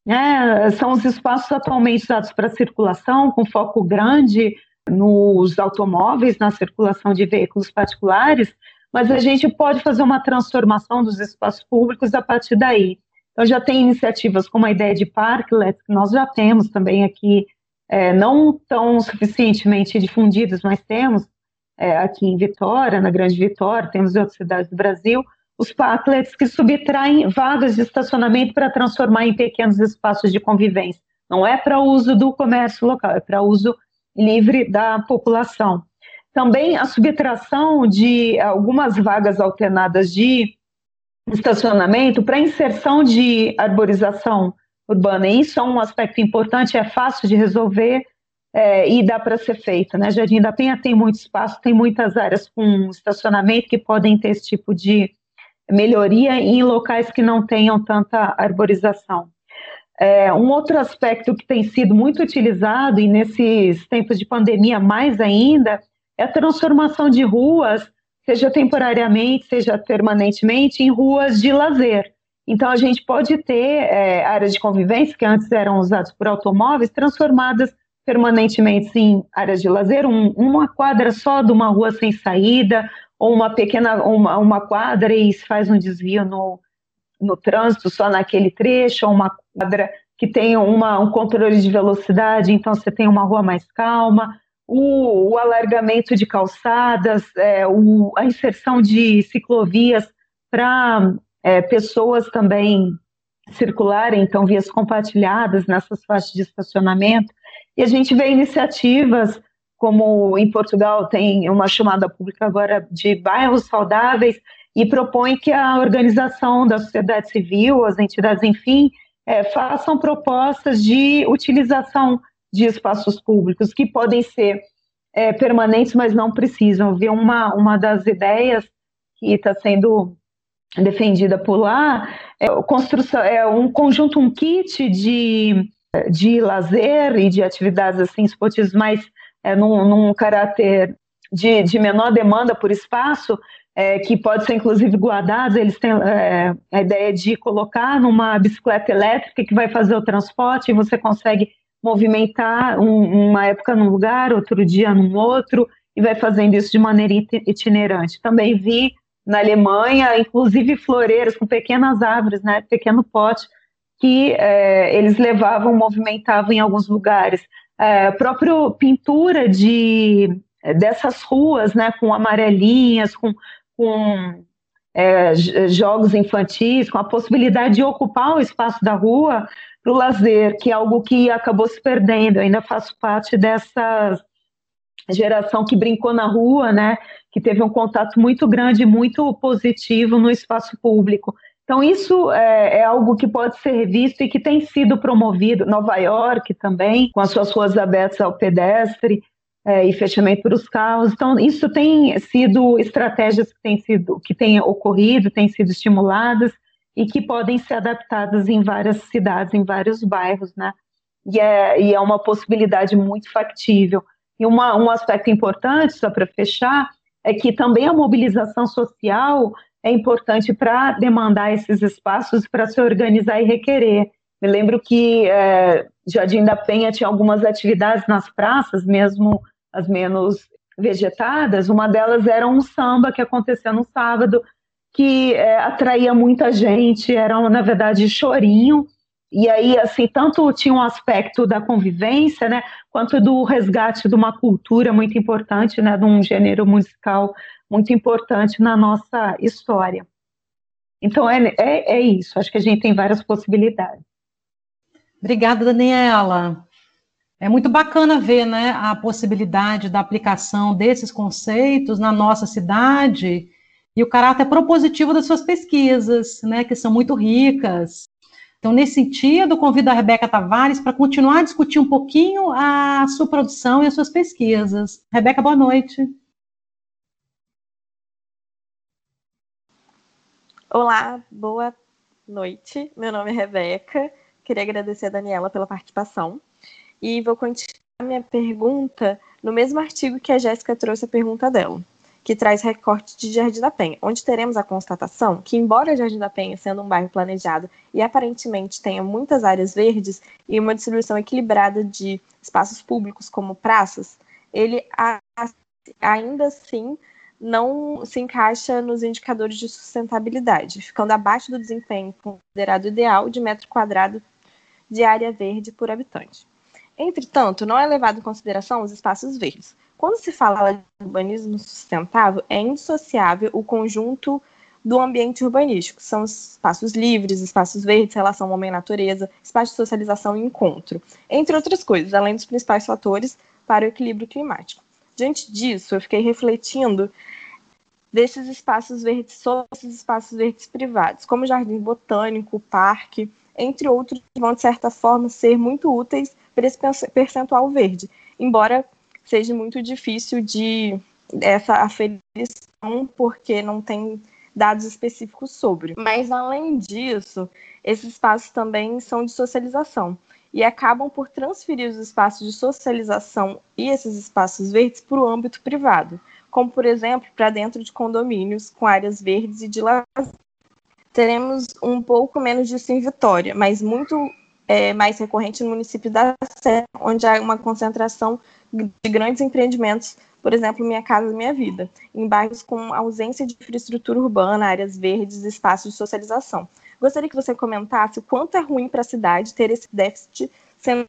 Né? São os espaços atualmente usados para circulação, com foco grande nos automóveis, na circulação de veículos particulares, mas a gente pode fazer uma transformação dos espaços públicos a partir daí. Então, já tem iniciativas como a ideia de parklets, que nós já temos também aqui, é, não tão suficientemente difundidas, mas temos é, aqui em Vitória, na Grande Vitória, temos em outras cidades do Brasil, os parklets que subtraem vagas de estacionamento para transformar em pequenos espaços de convivência. Não é para uso do comércio local, é para uso livre da população. Também a subtração de algumas vagas alternadas de estacionamento para inserção de arborização urbana. Isso é um aspecto importante, é fácil de resolver é, e dá para ser feito. Né? Jardim da Penha tem muito espaço, tem muitas áreas com estacionamento que podem ter esse tipo de melhoria em locais que não tenham tanta arborização. É, um outro aspecto que tem sido muito utilizado, e nesses tempos de pandemia mais ainda, é a transformação de ruas, seja temporariamente, seja permanentemente, em ruas de lazer. Então, a gente pode ter é, áreas de convivência que antes eram usadas por automóveis, transformadas permanentemente em áreas de lazer, um, uma quadra só de uma rua sem saída, ou uma pequena uma, uma quadra e se faz um desvio no, no trânsito só naquele trecho, ou uma quadra que tenha uma, um controle de velocidade, então você tem uma rua mais calma, o, o alargamento de calçadas, é, o, a inserção de ciclovias para é, pessoas também circularem, então vias compartilhadas nessas faixas de estacionamento. E a gente vê iniciativas como em Portugal tem uma chamada pública agora de bairros saudáveis e propõe que a organização da sociedade civil, as entidades, enfim, é, façam propostas de utilização de espaços públicos que podem ser é, permanentes, mas não precisam. Vi uma, uma das ideias que está sendo defendida por lá é, construção, é um conjunto, um kit de, de lazer e de atividades assim, esportivas mais é, num, num caráter de, de menor demanda por espaço, é, que pode ser inclusive guardado, eles têm é, a ideia de colocar numa bicicleta elétrica que vai fazer o transporte e você consegue movimentar um, uma época num lugar, outro dia num outro, e vai fazendo isso de maneira itinerante. Também vi na Alemanha, inclusive floreiras com pequenas árvores, né, pequeno pote, que é, eles levavam, movimentavam em alguns lugares. É, próprio pintura de dessas ruas, né, com amarelinhas, com, com é, jogos infantis, com a possibilidade de ocupar o espaço da rua para o lazer, que é algo que acabou se perdendo. Eu ainda faço parte dessa geração que brincou na rua, né? Que teve um contato muito grande, muito positivo no espaço público. Então, isso é, é, algo que pode ser visto e que tem sido promovido. Nova York também, com as suas ruas abertas ao pedestre é, e fechamento para os carros. Então, isso tem sido estratégias que têm sido, que têm ocorrido, têm sido estimuladas e que podem ser adaptadas em várias cidades, em vários bairros, né? E é, e é uma possibilidade muito factível. E uma, um aspecto importante, só para fechar, é que também a mobilização social é importante para demandar esses espaços, para se organizar e requerer. Me lembro que é, Jardim da Penha tinha algumas atividades nas praças, mesmo as menos vegetadas. Uma delas era um samba que acontecia no sábado, que é, atraía muita gente, era na verdade chorinho, e aí assim tanto tinha um aspecto da convivência, né, quanto do resgate de uma cultura muito importante, né, de um gênero musical muito importante na nossa história. Então é, é, é isso, acho que a gente tem várias possibilidades. Obrigada, Daniela. É muito bacana ver né, a possibilidade da aplicação desses conceitos na nossa cidade e o caráter propositivo das suas pesquisas, né, que são muito ricas. Então, nesse sentido, convido a Rebeca Tavares para continuar a discutir um pouquinho a sua produção e as suas pesquisas. Rebeca, boa noite. Olá, boa noite. Meu nome é Rebeca. Queria agradecer a Daniela pela participação e vou continuar minha pergunta no mesmo artigo que a Jéssica trouxe a pergunta dela, que traz recorte de Jardim da Penha, onde teremos a constatação que, embora Jardim da Penha sendo um bairro planejado e aparentemente tenha muitas áreas verdes e uma distribuição equilibrada de espaços públicos como praças, ele ainda assim não se encaixa nos indicadores de sustentabilidade, ficando abaixo do desempenho considerado ideal de metro quadrado de área verde por habitante. Entretanto, não é levado em consideração os espaços verdes. Quando se fala de urbanismo sustentável, é indissociável o conjunto do ambiente urbanístico. São espaços livres, espaços verdes, relação homem-natureza, espaço de socialização e encontro, entre outras coisas, além dos principais fatores para o equilíbrio climático. Diante disso, eu fiquei refletindo desses espaços verdes, sobre esses espaços verdes privados, como jardim botânico, parque, entre outros, vão de certa forma ser muito úteis para esse percentual verde, embora seja muito difícil de essa aferição, porque não tem dados específicos sobre. Mas, além disso, esses espaços também são de socialização e acabam por transferir os espaços de socialização e esses espaços verdes para o âmbito privado, como, por exemplo, para dentro de condomínios com áreas verdes e de lazer. Teremos um pouco menos disso em Vitória, mas muito é, mais recorrente no município da Sé, onde há uma concentração de grandes empreendimentos, por exemplo, Minha Casa Minha Vida, em bairros com ausência de infraestrutura urbana, áreas verdes, espaços de socialização. Gostaria que você comentasse o quanto é ruim para a cidade ter esse déficit sendo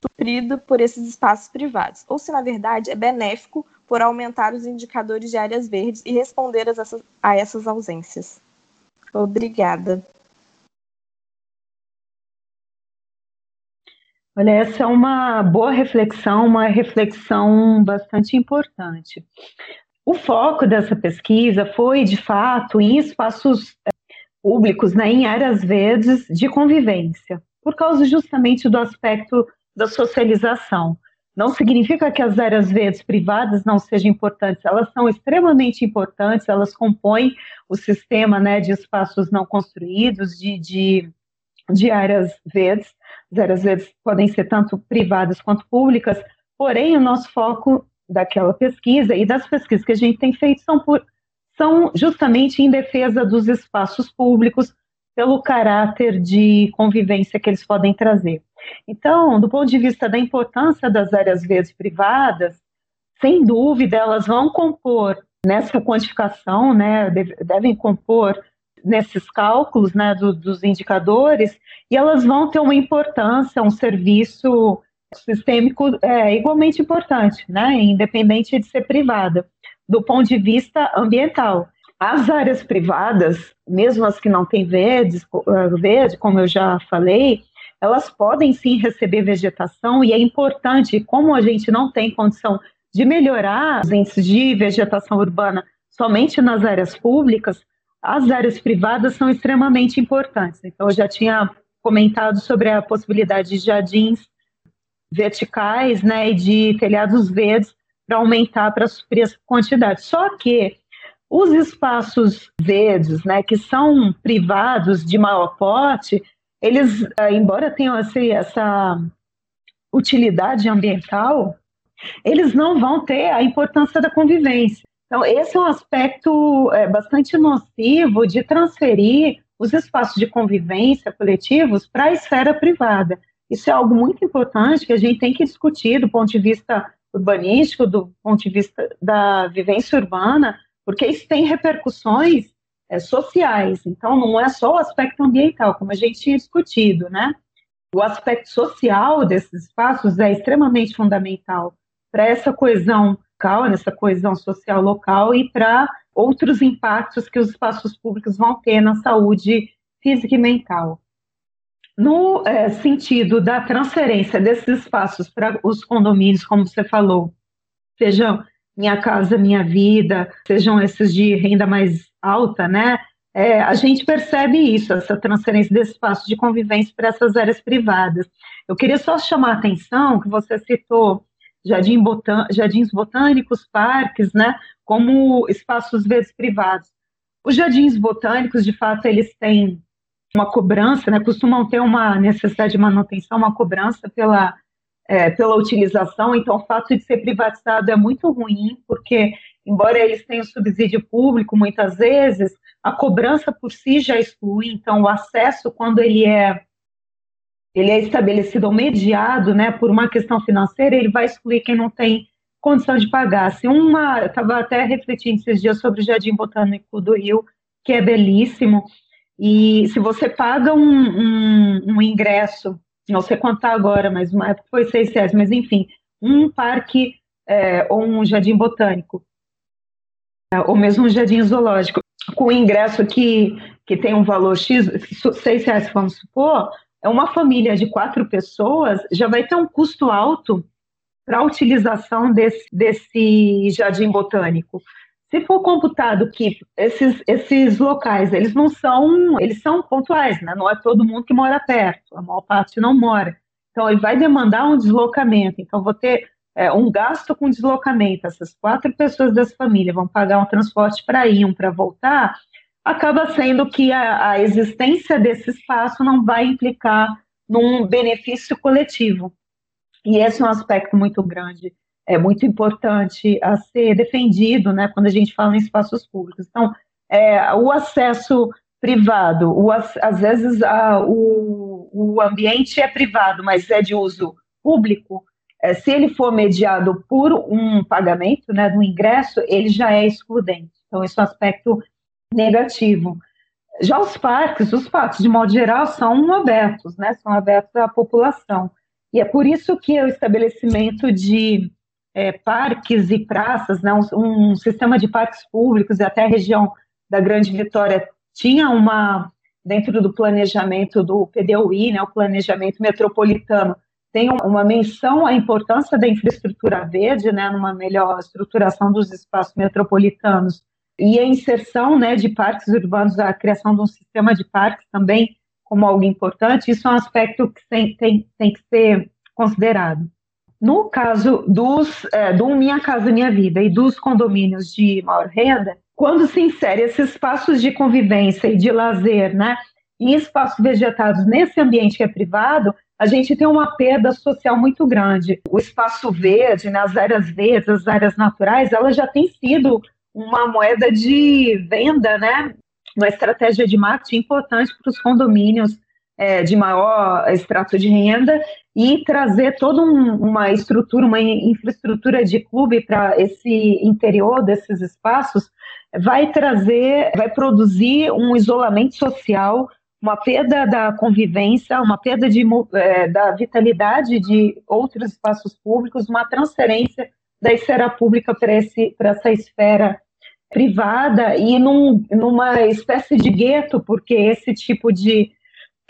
suprido por esses espaços privados, ou se, na verdade, é benéfico por aumentar os indicadores de áreas verdes e responder a essas, a essas ausências. Obrigada. Olha, essa é uma boa reflexão, uma reflexão bastante importante. O foco dessa pesquisa foi, de fato, em espaços eh, públicos, né, em áreas verdes de convivência, por causa justamente do aspecto da socialização. Não significa que as áreas verdes privadas não sejam importantes, elas são extremamente importantes, elas compõem o sistema né, de espaços não construídos, de, de, de áreas verdes, áreas verdes podem ser tanto privadas quanto públicas, porém o nosso foco daquela pesquisa e das pesquisas que a gente tem feito são, por, são justamente em defesa dos espaços públicos pelo caráter de convivência que eles podem trazer. Então, do ponto de vista da importância das áreas verdes privadas, sem dúvida elas vão compor nessa quantificação, né, devem compor nesses cálculos né, do, dos indicadores, e elas vão ter uma importância, um serviço sistêmico é, igualmente importante, né, independente de ser privada, do ponto de vista ambiental. As áreas privadas, mesmo as que não têm verdes, eh, verde, como eu já falei, elas podem sim receber vegetação e é importante, como a gente não tem condição de melhorar os índices de vegetação urbana somente nas áreas públicas, as áreas privadas são extremamente importantes. Então, eu já tinha comentado sobre a possibilidade de jardins verticais né, e de telhados verdes para aumentar, para suprir essa quantidade. Só que os espaços verdes, né, que são privados de maior porte, eles, eh, embora tenham assim, essa utilidade ambiental, eles não vão ter a importância da convivência. Então, esse é um aspecto é, bastante nocivo de transferir os espaços de convivência coletivos para a esfera privada. Isso é algo muito importante que a gente tem que discutir do ponto de vista urbanístico, do ponto de vista da vivência urbana, porque isso tem repercussões é, sociais. Então, não é só o aspecto ambiental, como a gente tinha discutido, né? O aspecto social desses espaços é extremamente fundamental para essa coesão local, nessa coesão social local e para outros impactos que os espaços públicos vão ter na saúde física e mental. No é, sentido da transferência desses espaços para os condomínios, como você falou, sejam Minha Casa Minha Vida, sejam esses de renda mais alta, né? É, a gente percebe isso, essa transferência desse espaço de convivência para essas áreas privadas. Eu queria só chamar a atenção que você citou jardim botân jardins botânicos, parques, né, como espaços verdes privados. Os jardins botânicos, de fato, eles têm uma cobrança, né, costumam ter uma necessidade de manutenção, uma cobrança pela é, pela utilização, então o fato de ser privatizado é muito ruim, porque, embora eles tenham subsídio público, muitas vezes, a cobrança por si já exclui, então o acesso, quando ele é ele é estabelecido ou mediado, né, por uma questão financeira, ele vai excluir quem não tem condição de pagar. Se uma, eu estava até refletindo esses dias sobre o Jardim Botânico do Rio, que é belíssimo, e se você paga um, um, um ingresso não sei quanto está agora, mas uma foi seis reais, mas enfim, um parque é, ou um jardim botânico, é, ou mesmo um jardim zoológico, com ingresso que, que tem um valor X, seis reais, vamos supor, é uma família de quatro pessoas, já vai ter um custo alto para a utilização desse, desse jardim botânico. Se for computado que esses, esses locais, eles não são, eles são pontuais, né? Não é todo mundo que mora perto, a maior parte não mora. Então, ele vai demandar um deslocamento. Então, vou ter é, um gasto com deslocamento. Essas quatro pessoas dessa família vão pagar um transporte para ir, um para voltar. Acaba sendo que a, a existência desse espaço não vai implicar num benefício coletivo. E esse é um aspecto muito grande é muito importante a ser defendido, né, quando a gente fala em espaços públicos. Então, é, o acesso privado, o, às vezes a, o, o ambiente é privado, mas é de uso público, é, se ele for mediado por um pagamento, né, do ingresso, ele já é excludente. Então, esse é um aspecto negativo. Já os parques, os parques, de modo geral, são abertos, né, são abertos à população. E é por isso que o estabelecimento de é, parques e praças, né, um, um, sistema de parques públicos e até a região da Grande Vitória tinha uma, dentro do planejamento do PDUI, né, o planejamento metropolitano, tem uma menção à importância da infraestrutura verde, né, numa melhor estruturação dos espaços metropolitanos, e a inserção né, de parques urbanos, a criação de um sistema de parques também como algo importante, isso é um aspecto que tem, tem, tem que ser considerado. No caso dos, é, do Minha Casa Minha Vida e dos condomínios de maior renda, quando se insere esses espaços de convivência e de lazer, né, em espaços vegetados nesse ambiente que é privado, a gente tem uma perda social muito grande. O espaço verde, né, as áreas verdes, as áreas naturais, elas já têm sido uma moeda de venda, né, uma estratégia de marketing importante para os condomínios é, de maior extrato de renda e trazer toda um, uma estrutura, uma infraestrutura de clube para esse interior desses espaços, vai trazer, vai produzir um isolamento social, uma perda da convivência, uma perda de, é, da vitalidade de outros espaços públicos, uma transferência da esfera pública para essa esfera privada e num, numa espécie de gueto, porque esse tipo de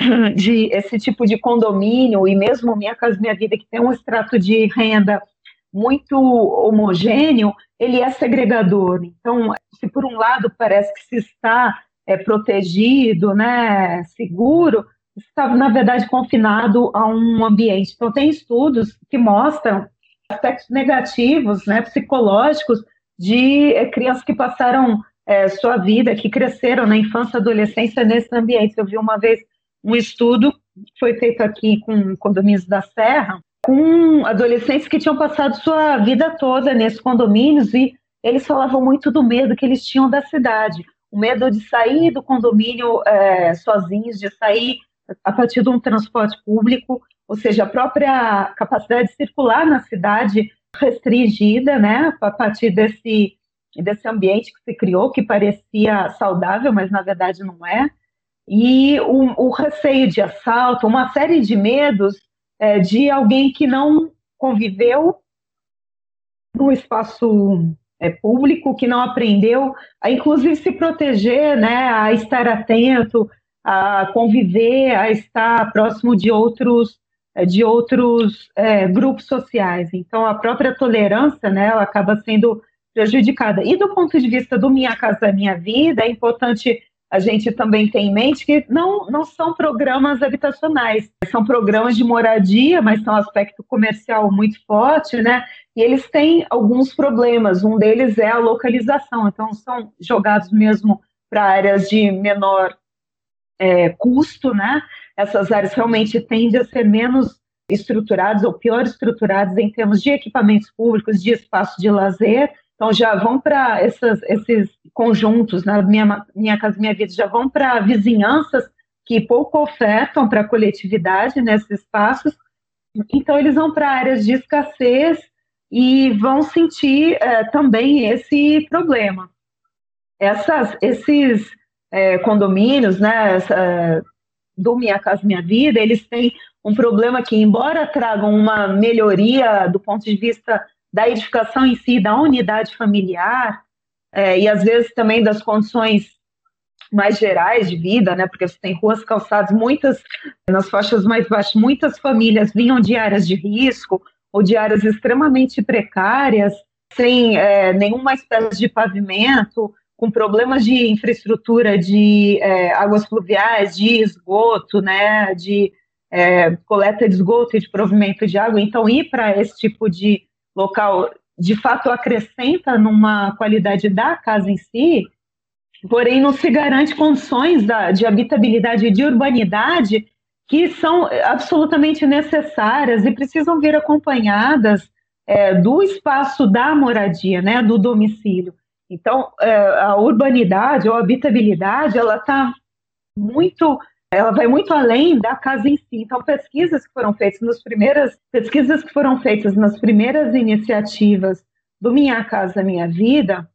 (clears throat) de esse tipo de condomínio e mesmo Minha Casa Minha Vida que tem um extrato de renda muito homogêneo, ele é segregador. Então, se por um lado parece que se está é, protegido, né, seguro, está na verdade confinado a um ambiente. Então, tem estudos que mostram aspectos negativos, né, psicológicos de é, crianças que passaram é, sua vida, que cresceram na infância e adolescência nesse ambiente. Eu vi uma vez um estudo que foi feito aqui com condomínios da Serra, com adolescentes que tinham passado sua vida toda nesses condomínios e eles falavam muito do medo que eles tinham da cidade, o medo de sair do condomínio é, sozinhos, de sair a partir de um transporte público, ou seja, a própria capacidade de circular na cidade restringida, né, a partir desse desse ambiente que se criou, que parecia saudável, mas na verdade não é. E o, o receio de assalto, uma série de medos é, de alguém que não conviveu no espaço é, público, que não aprendeu a, inclusive, se proteger, né, a estar atento, a conviver, a estar próximo de outros de outros é, grupos sociais. Então, a própria tolerância, né, ela acaba sendo prejudicada. E do ponto de vista do Minha Casa Minha Vida, é importante a gente também tem em mente que não, não são programas habitacionais, são programas de moradia, mas são aspecto comercial muito forte, né? E eles têm alguns problemas. Um deles é a localização, então são jogados mesmo para áreas de menor é, custo, né? Essas áreas realmente tendem a ser menos estruturados ou pior estruturados em termos de equipamentos públicos, de espaço de lazer. Então, já vão para esses conjuntos, na né? minha, minha Casa Minha Vida, já vão para vizinhanças que pouco ofertam para a coletividade nesses espaços. Então, eles vão para áreas de escassez e vão sentir é, também esse problema. Essas, esses é, condomínios, né, essa, do Minha Casa Minha Vida, eles têm um problema que, embora tragam uma melhoria do ponto de vista da edificação em si, da unidade familiar, é, e às vezes também das condições mais gerais de vida, né? Porque você tem ruas calçadas, muitas, nas faixas mais baixas, muitas famílias vinham de áreas de risco ou de áreas extremamente precárias, sem é, nenhuma espécie de pavimento, com problemas de infraestrutura de é, águas fluviais, de esgoto, né? De é, coleta de esgoto e de provimento de água. Então, ir para esse tipo de local, de fato, acrescenta numa qualidade da casa em si, porém não se garante condições da, de habitabilidade e de urbanidade que são absolutamente necessárias e precisam vir acompanhadas é, do espaço da moradia, né, do domicílio. Então, é, a urbanidade ou habitabilidade, ela está muito ela vai muito além da casa em si. Então, pesquisas que foram feitas nas primeiras pesquisas que foram feitas nas primeiras iniciativas do Minha Casa Minha Vida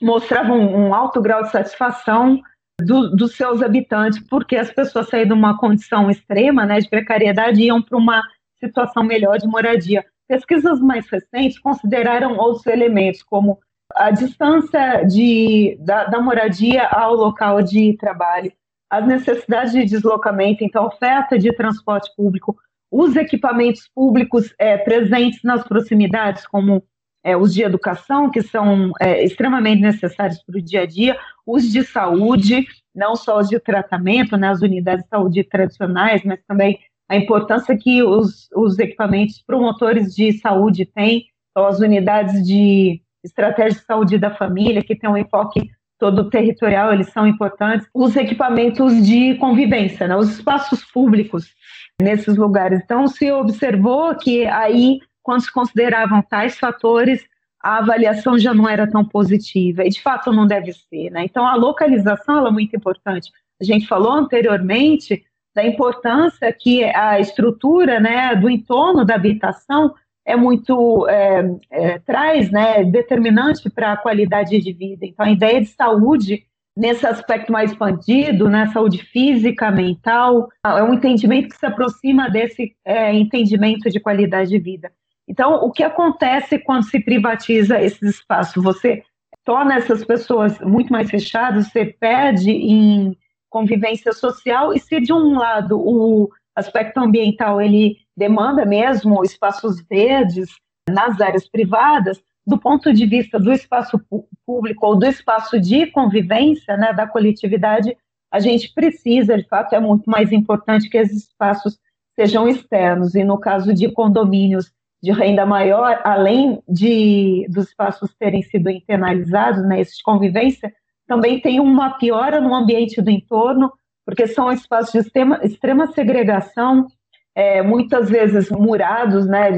mostravam um alto grau de satisfação do, dos seus habitantes, porque as pessoas saíram de uma condição extrema, né, de precariedade, e iam para uma situação melhor de moradia. Pesquisas mais recentes consideraram outros elementos, como a distância de, da, da moradia ao local de trabalho, as necessidades de deslocamento, então, oferta de transporte público, os equipamentos públicos é, presentes nas proximidades, como é, os de educação, que são é, extremamente necessários para o dia a dia, os de saúde, não só os de tratamento, né, as unidades de saúde tradicionais, mas também a importância que os, os equipamentos promotores de saúde têm, então as unidades de estratégia de saúde da família, que tem um enfoque todo territorial, eles são importantes. Os equipamentos de convivência, né, os espaços públicos nesses lugares. Então, se observou que aí, quando se consideravam tais fatores, a avaliação já não era tão positiva, e de fato não deve ser. Né? Então, a localização é muito importante. A gente falou anteriormente da importância que a estrutura né, do entorno da habitação é muito é, é, traz né, determinante para a qualidade de vida. Então, a ideia de saúde nesse aspecto mais expandido, né, saúde física, mental, é um entendimento que se aproxima desse é, entendimento de qualidade de vida. Então, o que acontece quando se privatiza esses espaços? Você torna essas pessoas muito mais fechadas, você perde em convivência social, e se de um lado o aspecto ambiental ele demanda mesmo espaços verdes nas áreas privadas, do ponto de vista do espaço público ou do espaço de convivência, né, da coletividade, a gente precisa, de fato, é muito mais importante que esses espaços sejam externos. E no caso de condomínios de renda maior, além de dos espaços terem sido internalizados, né, esses de convivência, também tem uma piora no ambiente do entorno, porque são espaços de extrema, extrema segregação, é, muitas vezes murados, né,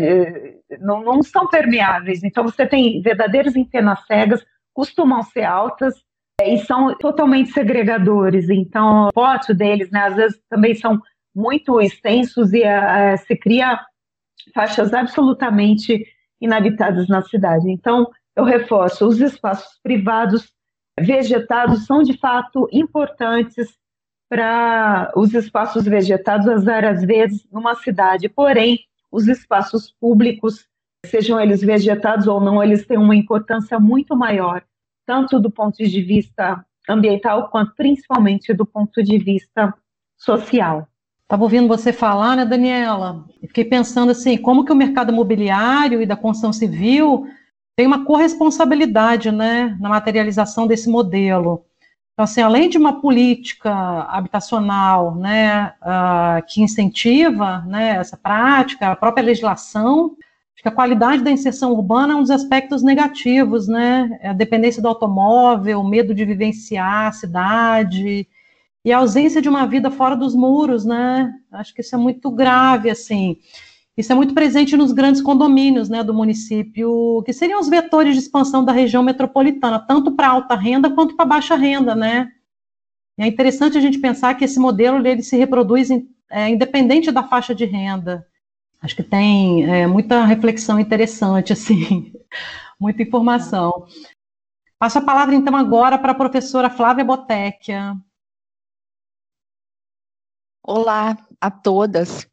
não, não são permeáveis. Então, você tem verdadeiras antenas cegas, costumam ser altas é, e são totalmente segregadores. Então, o pote deles, né, às vezes também são muito extensos e é, se cria faixas absolutamente inabitadas na cidade. Então, eu reforço, os espaços privados vegetados são de fato importantes para os espaços vegetados, áreas verdes numa cidade. Porém, os espaços públicos, sejam eles vegetados ou não, eles têm uma importância muito maior, tanto do ponto de vista ambiental, quanto principalmente do ponto de vista social. Estava ouvindo você falar, né, Daniela? Fiquei pensando assim, como que o mercado imobiliário e da construção civil tem uma corresponsabilidade, né, na materialização desse modelo. Então, assim, além de uma política habitacional né, uh, que incentiva né, essa prática, a própria legislação, a qualidade da inserção urbana é um dos aspectos negativos, né? É a dependência do automóvel, o medo de vivenciar a cidade e a ausência de uma vida fora dos muros, né? Acho que isso é muito grave, assim. Isso é muito presente nos grandes condomínios né, do município, que seriam os vetores de expansão da região metropolitana, tanto para alta renda quanto para baixa renda, né? É interessante a gente pensar que esse modelo ele se reproduz é, independente da faixa de renda. Acho que tem é, muita reflexão interessante, (laughs) assim, muita informação. Passo a palavra, então, agora para a professora Flávia Botecchia. Olá a todas.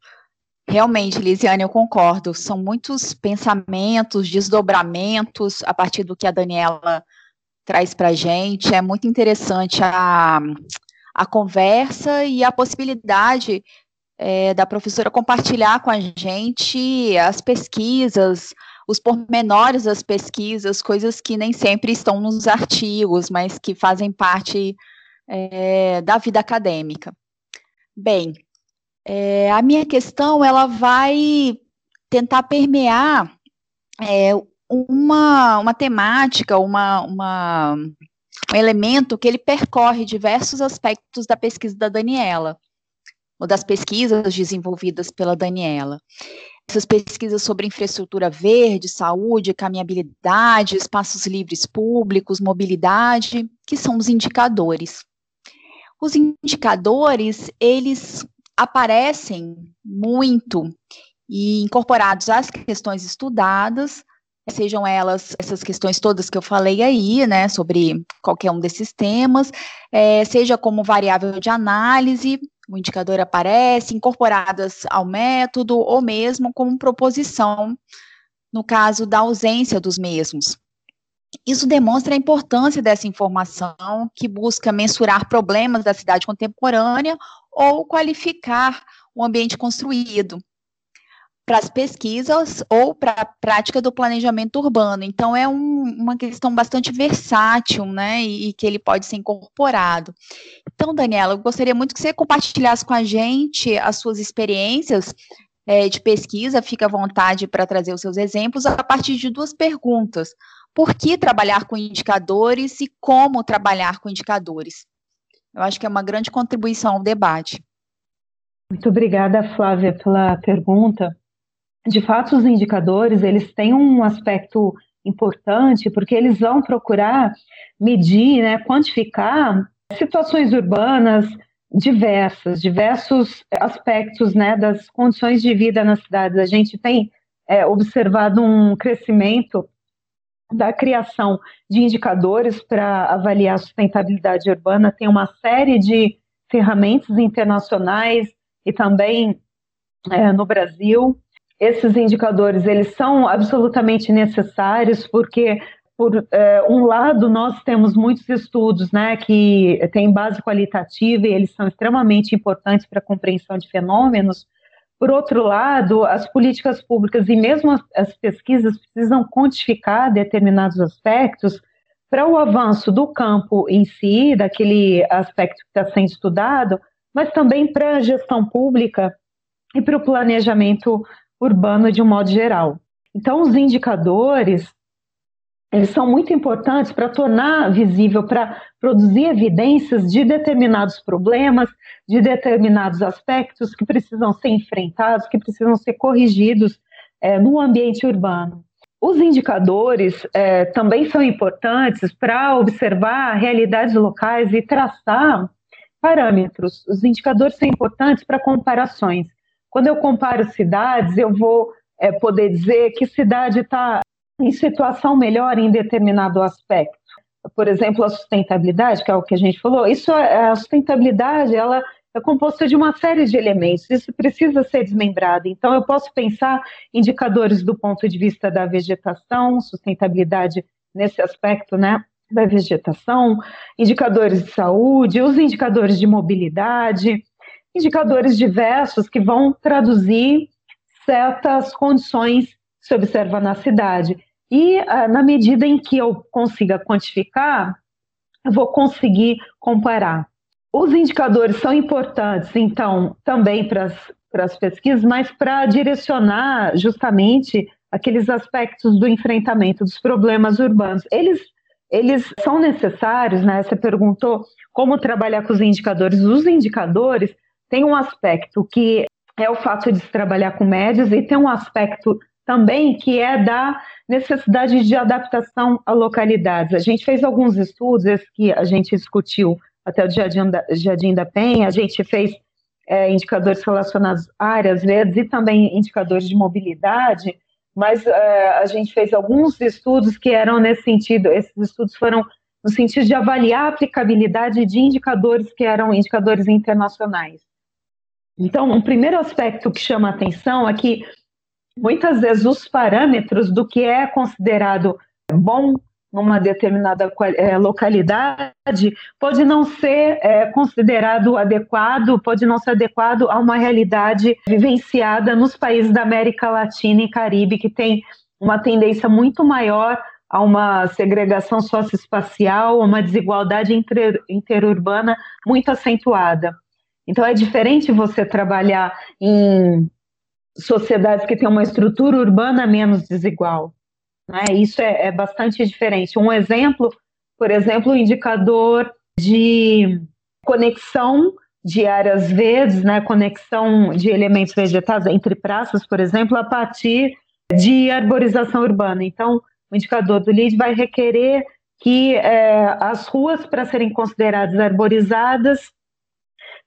Realmente, Lisiane, eu concordo. São muitos pensamentos, desdobramentos a partir do que a Daniela traz para a gente. É muito interessante a, a conversa e a possibilidade é, da professora compartilhar com a gente as pesquisas, os pormenores das pesquisas, coisas que nem sempre estão nos artigos, mas que fazem parte é, da vida acadêmica. Bem, é, a minha questão ela vai tentar permear é, uma, uma temática, uma, uma, um elemento que ele percorre diversos aspectos da pesquisa da Daniela, ou das pesquisas desenvolvidas pela Daniela. Essas pesquisas sobre infraestrutura verde, saúde, caminhabilidade, espaços livres públicos, mobilidade, que são os indicadores. Os indicadores, eles aparecem muito e incorporados às questões estudadas, sejam elas essas questões todas que eu falei aí, né, sobre qualquer um desses temas, é, seja como variável de análise, o indicador aparece, incorporadas ao método, ou mesmo como proposição, no caso da ausência dos mesmos. Isso demonstra a importância dessa informação que busca mensurar problemas da cidade contemporânea ou qualificar o ambiente construído para as pesquisas ou para a prática do planejamento urbano. Então, é um, uma questão bastante versátil, né, e, e, que ele pode ser incorporado. Então, Daniela, eu gostaria muito que você compartilhasse com a gente as suas experiências é, de pesquisa, fica à vontade para trazer os seus exemplos, a partir de duas perguntas. Por que trabalhar com indicadores e como trabalhar com indicadores? Eu acho que é uma grande contribuição ao debate. Muito obrigada, Flávia, pela pergunta. De fato, os indicadores, eles têm um aspecto importante, porque eles vão procurar medir, né, quantificar situações urbanas diversas, diversos aspectos né, das condições de vida nas cidades. A gente tem é, observado um crescimento da criação de indicadores para avaliar a sustentabilidade urbana, tem uma série de ferramentas internacionais e também é, no Brasil. Esses indicadores eles são absolutamente necessários porque por é, um lado nós temos muitos estudos, né, que têm base qualitativa e eles são extremamente importantes para a compreensão de fenômenos, por outro lado, as políticas públicas e mesmo as, as pesquisas precisam quantificar determinados aspectos para o avanço do campo em si, daquele aspecto que está sendo estudado, mas também para a gestão pública e para o planejamento urbano de um modo geral. Então, os indicadores eles são muito importantes para tornar visível, para produzir evidências de determinados problemas, de determinados aspectos que precisam ser enfrentados, que precisam ser corrigidos é, no ambiente urbano. Os indicadores é, também são importantes para observar realidades locais e traçar parâmetros. Os indicadores são importantes para comparações. Quando eu comparo cidades, eu vou é, poder dizer que cidade está em situação melhor em determinado aspecto. Por exemplo, a sustentabilidade, que é o que a gente falou, isso é, a sustentabilidade, ela é composta de uma série de elementos, isso precisa ser desmembrado. Então, eu posso pensar indicadores do ponto de vista da vegetação, sustentabilidade nesse aspecto, né, da vegetação, indicadores de saúde, os indicadores de mobilidade, indicadores diversos que vão traduzir certas condições que se observa na cidade. E ah, na medida em que eu consiga quantificar, eu vou conseguir comparar. Os indicadores são importantes, então, também para as pesquisas, mas para direcionar justamente aqueles aspectos do enfrentamento dos problemas urbanos. Eles, eles são necessários, né? Você perguntou como trabalhar com os indicadores. Os indicadores têm um aspecto que é o fato de se trabalhar com médias e tem um aspecto também que é da necessidade de adaptação a localidades. A gente fez alguns estudos, esse que a gente discutiu até o Jardim da, Jardim da Penha, a gente fez é, indicadores relacionados a áreas verdes e também indicadores de mobilidade, mas é, a gente fez alguns estudos que eram nesse sentido, esses estudos foram no sentido de avaliar a aplicabilidade de indicadores que eram indicadores internacionais. Então, um primeiro aspecto que chama atenção é que muitas vezes os parâmetros do que é considerado bom numa determinada é, localidade pode não ser é, considerado adequado, pode não ser adequado a uma realidade vivenciada nos países da América Latina e Caribe, que tem uma tendência muito maior a uma segregação socioespacial, uma desigualdade inter, interurbana muito acentuada. Então é diferente você trabalhar em sociedades que têm uma estrutura urbana menos desigual. Né? Isso é, é bastante diferente. Um exemplo, por exemplo, o indicador de conexão de áreas verdes, né, conexão de elementos vegetais entre praças, por exemplo, a partir de arborização urbana. Então, o indicador do LEED vai requerer que é, as ruas, para serem consideradas arborizadas,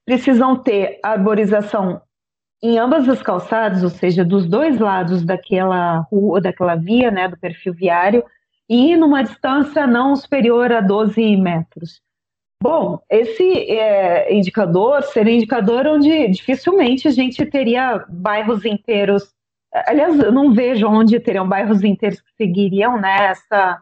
precisam ter arborização em ambas as calçadas, ou seja, dos dois lados daquela rua, daquela via, né, do perfil viário, e numa distância não superior a 12 metros. Bom, esse é, indicador seria um indicador onde dificilmente a gente teria bairros inteiros. Aliás, eu não vejo onde teriam bairros inteiros que seguiriam nessa. Né,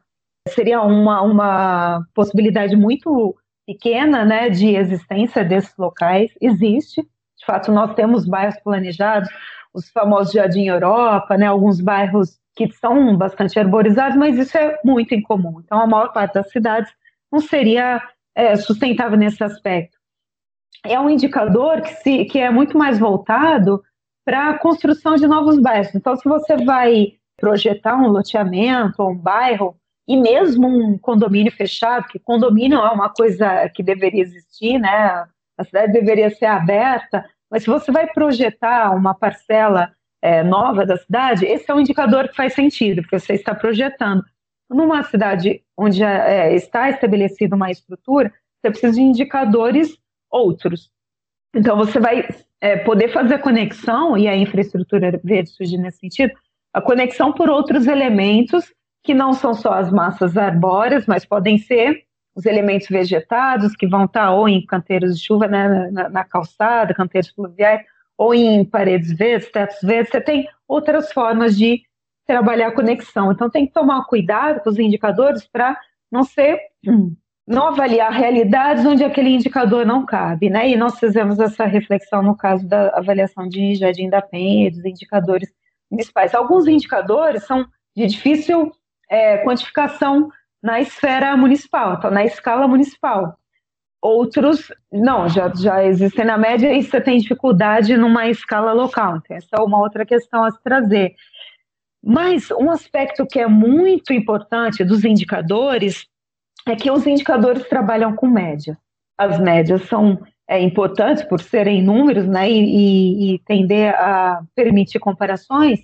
seria uma, uma possibilidade muito pequena né, de existência desses locais. Existe, de fato, nós temos bairros planejados, os famosos Jardim Europa, né, alguns bairros que são bastante arborizados, mas isso é muito incomum. Então, a maior parte das cidades não seria é, sustentável nesse aspecto. É um indicador que, se, que é muito mais voltado para a construção de novos bairros. Então, se você vai projetar um loteamento um bairro, e mesmo um condomínio fechado, que condomínio é uma coisa que deveria existir, né? A cidade deveria ser aberta, mas se você vai projetar uma parcela é, nova da cidade, esse é um indicador que faz sentido, porque você está projetando. Numa cidade onde já é, está estabelecida uma estrutura, você precisa de indicadores outros. Então, você vai é, poder fazer a conexão, e a infraestrutura verde surge nesse sentido, a conexão por outros elementos que não são só as massas arbóreas, mas podem ser os elementos vegetados que vão estar ou em canteiros de chuva, né, na, na calçada, canteiros fluviais, ou em paredes verdes, tetos verdes, você tem outras formas de trabalhar a conexão. Então tem que tomar cuidado com os indicadores para não ser não avaliar realidades onde aquele indicador não cabe, né? E nós fizemos essa reflexão no caso da avaliação de Jardim da Penha, dos indicadores municipais. Alguns indicadores são de difícil é, quantificação na esfera municipal, então na escala municipal. Outros, não, já, já existem na média e você tem dificuldade numa escala local. Então, essa é uma outra questão a se trazer. Mas um aspecto que é muito importante dos indicadores é que os indicadores trabalham com média. As médias são é, importantes por serem números né, e, e, e tender a permitir comparações,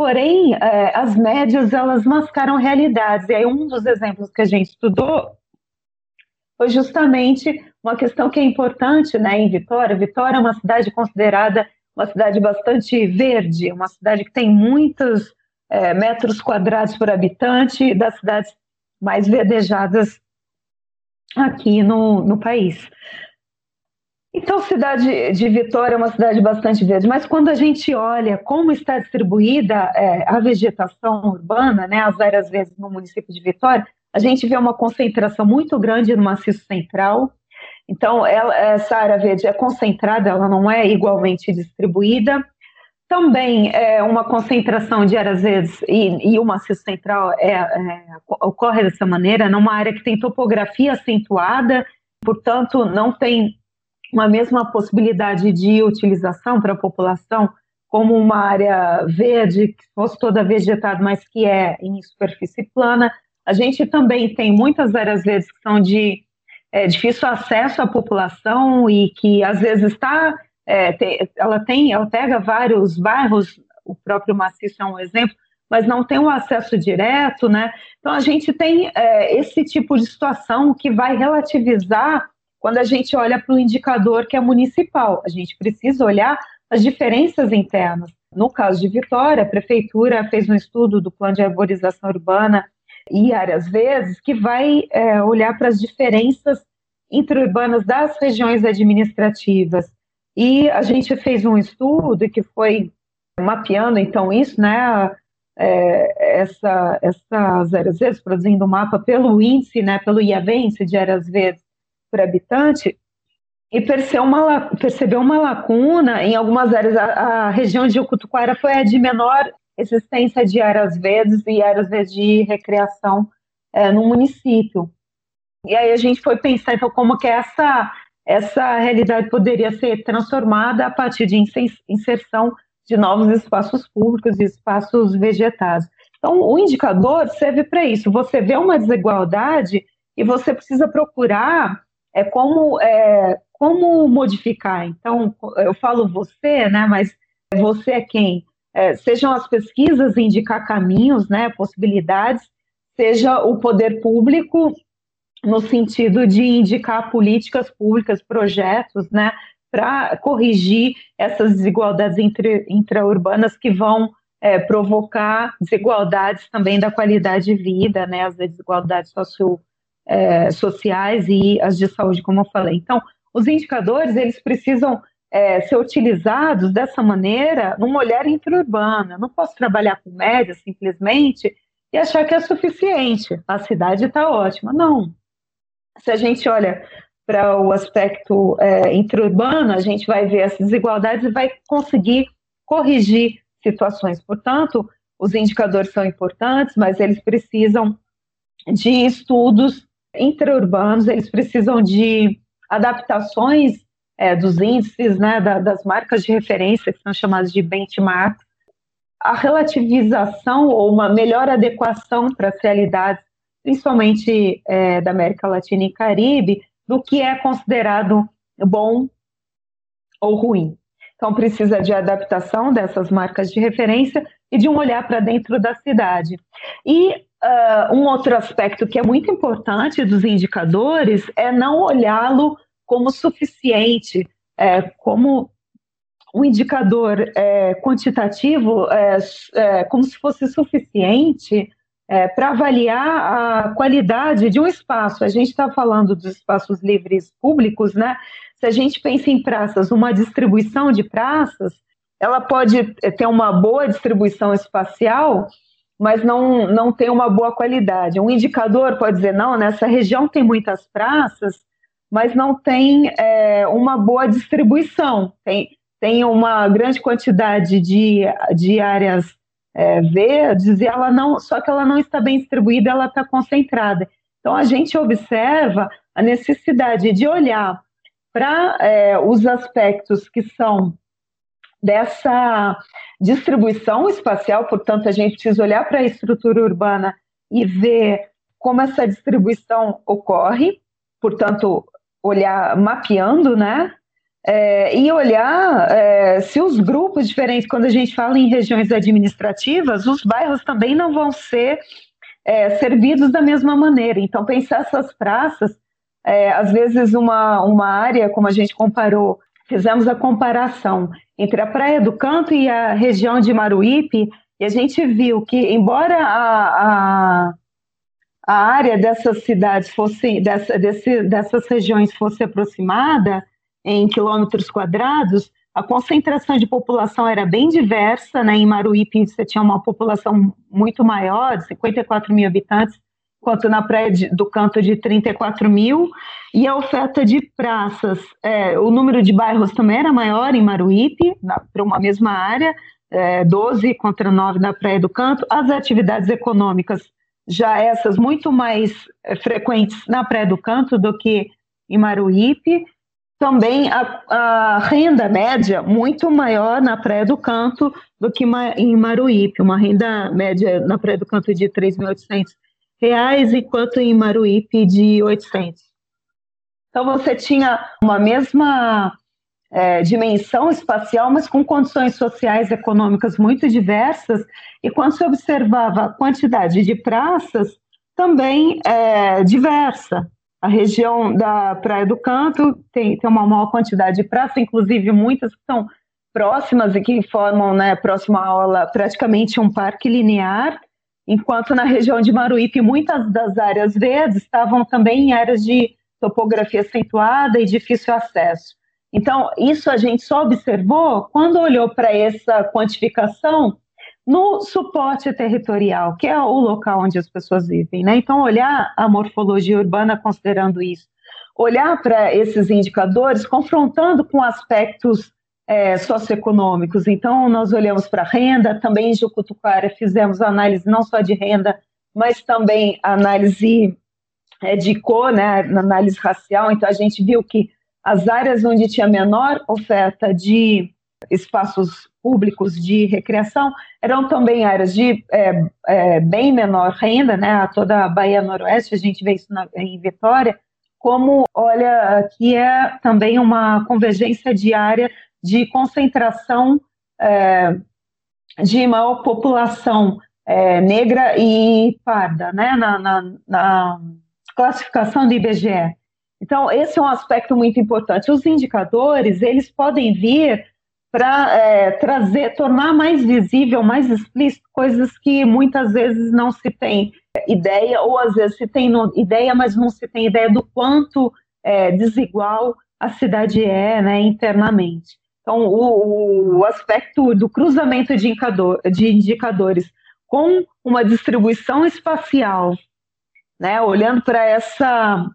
Porém, é, as médias elas mascaram realidades. E aí um dos exemplos que a gente estudou foi justamente uma questão que é importante, né, em Vitória. Vitória é uma cidade considerada uma cidade bastante verde, uma cidade que tem muitos é, metros quadrados por habitante, das cidades mais verdejadas aqui no, no país. Então, cidade de Vitória é uma cidade bastante verde, mas quando a gente olha como está distribuída é, a vegetação urbana, né, as áreas verdes no município de Vitória, a gente vê uma concentração muito grande no maciço central. Então, ela, essa área verde é concentrada, ela não é igualmente distribuída. Também é uma concentração de áreas verdes e, e o maciço central é, é, ocorre dessa maneira, numa área que tem topografia acentuada, portanto, não tem uma mesma possibilidade de utilização para a população, como uma área verde, que fosse toda vegetada, mas que é em superfície plana. A gente também tem muitas áreas verdes que são de é, difícil acesso à população e que às vezes está é, te, ela tem, ela pega vários bairros, o próprio Maciço é um exemplo, mas não tem um acesso direto, né? Então a gente tem é, esse tipo de situação que vai relativizar quando a gente olha para o indicador que é municipal. A gente precisa olhar as diferenças internas. No caso de Vitória, a prefeitura fez um estudo do plano de arborização urbana e áreas verdes que vai é, olhar para as diferenças interurbanas das regiões administrativas. E a gente fez um estudo que foi mapeando então isso, né? É, essa, essas áreas verdes, produzindo um mapa pelo índice, né, pelo IAV, índice de áreas verdes por habitante, e percebeu uma, percebeu uma lacuna em algumas áreas. A, a região de Ucutuquara foi a de menor existência de áreas verdes e áreas verdes de recreação é, no município. E aí a gente foi pensar, então, como que essa, essa realidade poderia ser transformada a partir de inserção de novos espaços públicos e espaços vegetais. Então, o indicador serve para isso. Você vê uma desigualdade e você precisa procurar é, como, é, como modificar. Então, eu falo você, né, mas você é quem? É, sejam as pesquisas indicar caminhos, né, possibilidades, seja o poder público no sentido de indicar políticas públicas, projetos, né, para corrigir essas desigualdades entre, intraurbanas que vão é, provocar desigualdades também da qualidade de vida, né, as desigualdades socio, é, sociais e as de saúde, como eu falei. Então, os indicadores, eles precisam é, ser utilizados dessa maneira num olhar intraurbano. Eu não posso trabalhar com média, simplesmente, e achar que é suficiente. A cidade está ótima. Não, se a gente olha para o aspecto é, intraurbano, a gente vai ver essas desigualdades e vai conseguir corrigir situações. Portanto, os indicadores são importantes, mas eles precisam de estudos intraurbanos, eles precisam de adaptações é, dos índices, né, da, das marcas de referência, que são chamadas de benchmarks, a relativização ou uma melhor adequação para as realidades principalmente é, da América Latina e Caribe, do que é considerado bom ou ruim. Então, precisa de adaptação dessas marcas de referência e de um olhar para dentro da cidade. E uh, um outro aspecto que é muito importante dos indicadores é não olhá-lo como suficiente, é, como um indicador é, quantitativo, é, é como se fosse suficiente é, para avaliar a qualidade de um espaço. A gente está falando dos espaços livres públicos, né? Se a gente pensa em praças, uma distribuição de praças, ela pode é, ter uma boa distribuição espacial, mas não, não tem uma boa qualidade. Um indicador pode dizer, não, nessa região tem muitas praças, mas não tem é, uma boa distribuição. Tem, tem uma grande quantidade de, de áreas é, verdes e ela não, só que ela não está bem distribuída, ela está concentrada. Então a gente observa a necessidade de olhar para é, os aspectos que são dessa distribuição espacial, portanto a gente precisa olhar para a estrutura urbana e ver como essa distribuição ocorre, portanto olhar mapeando, né, é, e olhar é, se os grupos diferentes, quando a gente fala em regiões administrativas, os bairros também não vão ser é, servidos da mesma maneira. Então, pensar essas praças, é, às vezes uma, uma área, como a gente comparou, fizemos a comparação entre a Praia do Canto e a região de Maruípe, e a gente viu que, embora a, a, a área dessas cidades fosse, dessa, desse, dessas regiões fosse aproximada, em quilômetros quadrados, a concentração de população era bem diversa, né? Em Maruípe você tinha uma população muito maior, 54 mil habitantes, quanto na praia de, do canto de 34 mil, e a oferta de praças, é, o número de bairros também era maior em Maruípe, para uma mesma área, é, 12 contra 9 na praia do canto, as atividades econômicas, já essas muito mais é, frequentes na praia do canto do que em Maruípe, também a, a, renda média muito maior na Praia do Canto do que em Maruípe, uma renda média na Praia do Canto de 3.800 reais, enquanto em Maruípe de 800. Então você tinha uma mesma é, dimensão espacial, mas com condições sociais e econômicas muito diversas. E quando se observava a quantidade de praças, também é diversa. A região da Praia do Canto tem, tem uma maior quantidade de praças, inclusive muitas que são próximas e que formam, né, próxima aula, praticamente um parque linear enquanto na região de Maruípe muitas das áreas verdes estavam também em áreas de topografia acentuada e difícil acesso. Então, isso a gente só observou quando olhou para essa quantificação no suporte territorial, que é o local onde as pessoas vivem. Né? Então, olhar a morfologia urbana considerando isso, olhar para esses indicadores confrontando com aspectos é, socioeconômicos. Então, nós olhamos para a renda, também em Jucutucara fizemos análise não só de renda, mas também análise é, de cor, né, análise racial. Então, a gente viu que as áreas onde tinha menor oferta de espaços públicos de recreação eram também áreas de é, é, bem menor renda, né? Toda a Bahia Noroeste, a gente vê isso na, em Vitória, como, olha, aqui é também uma convergência diária de concentração é, de maior população é, negra e parda, né? Na, na, na classificação do IBGE. Então, esse é um aspecto muito importante. Os indicadores, eles podem vir para é, trazer, tornar mais visível, mais explícito coisas que muitas vezes não se tem ideia, ou às vezes se tem ideia, mas não se tem ideia do quanto é, desigual a cidade é né, internamente. Então, o, o aspecto do cruzamento de, indicador, de indicadores com uma distribuição espacial, né, olhando para essa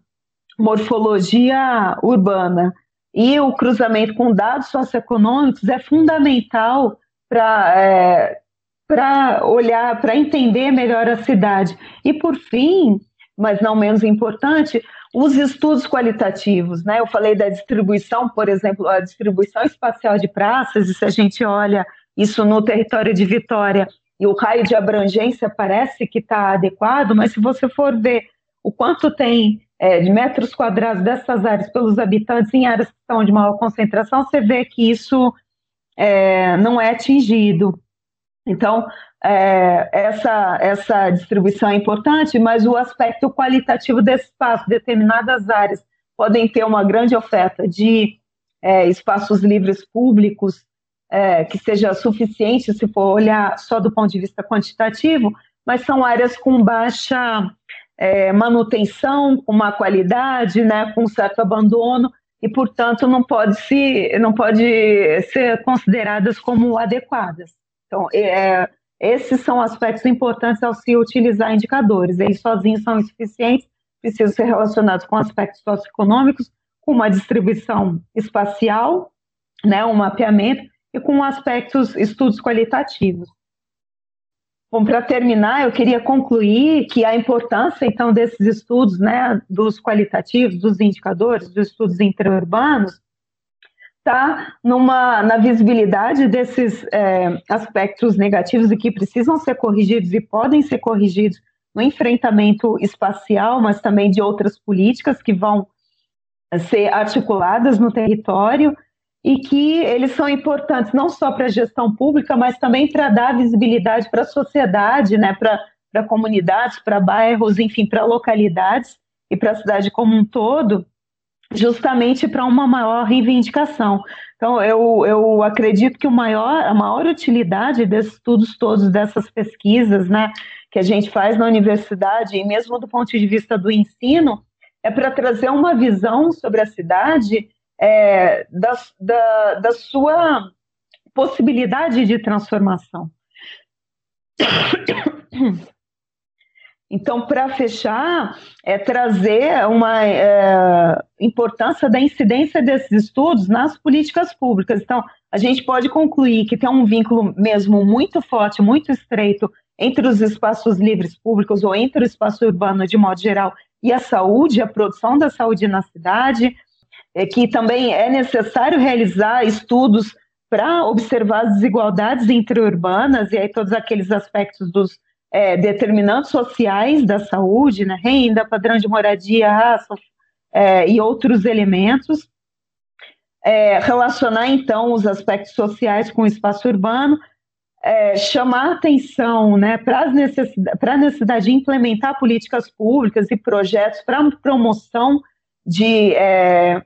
morfologia urbana e o cruzamento com dados socioeconômicos é fundamental para é, para olhar, para entender melhor a cidade. E por fim, mas não menos importante, os estudos qualitativos, né? Eu falei da distribuição, por exemplo, a distribuição espacial de praças, e se a gente olha isso no território de Vitória, e o raio de abrangência parece que está adequado, mas se você for ver o quanto tem é, de metros quadrados dessas áreas pelos habitantes em áreas que estão de maior concentração, você vê que isso é, não é atingido. Então, é, essa, essa distribuição é importante, mas o aspecto qualitativo desse espaço, determinadas áreas podem ter uma grande oferta de é, espaços livres públicos, é, que seja suficiente se for olhar só do ponto de vista quantitativo, mas são áreas com baixa é, manutenção, com má qualidade, né, com certo abandono, e, portanto, não pode, se, não pode ser consideradas como adequadas. Então, é, esses são aspectos importantes ao se utilizar indicadores. Eles sozinhos são insuficientes, precisam ser relacionados com aspectos socioeconômicos, com uma distribuição espacial, né, um mapeamento, e com aspectos, estudos qualitativos. Bom, para terminar, eu queria concluir que a importância, então, desses estudos, né, dos qualitativos, dos indicadores, dos estudos interurbanos, está na visibilidade desses é, aspectos negativos e que precisam ser corrigidos e podem ser corrigidos no enfrentamento espacial, mas também de outras políticas que vão ser articuladas no território e que eles são importantes não só para a gestão pública, mas também para dar visibilidade para a sociedade, né, para comunidades, para bairros, enfim, para localidades e para a cidade como um todo, justamente para uma maior reivindicação. Então, eu, eu acredito que o maior, a maior utilidade desses estudos todos, dessas pesquisas, né, que a gente faz na universidade, e mesmo do ponto de vista do ensino, é para trazer uma visão sobre a cidade é, da, da, da sua possibilidade de transformação. (coughs) Então, para fechar, é trazer uma é, importância da incidência desses estudos nas políticas públicas. Então, a gente pode concluir que tem um vínculo mesmo muito forte, muito estreito entre os espaços livres públicos ou entre o espaço urbano de modo geral e a saúde, a produção da saúde na cidade, é que também é necessário realizar estudos para observar as desigualdades interurbanas e aí todos aqueles aspectos dos é, determinantes sociais da saúde, né, renda, padrão de moradia, raça é, e outros elementos. é, relacionar então os aspectos sociais com o espaço urbano, é, chamar atenção né, para a necessidade, necessidade de implementar políticas públicas e projetos para promoção de é,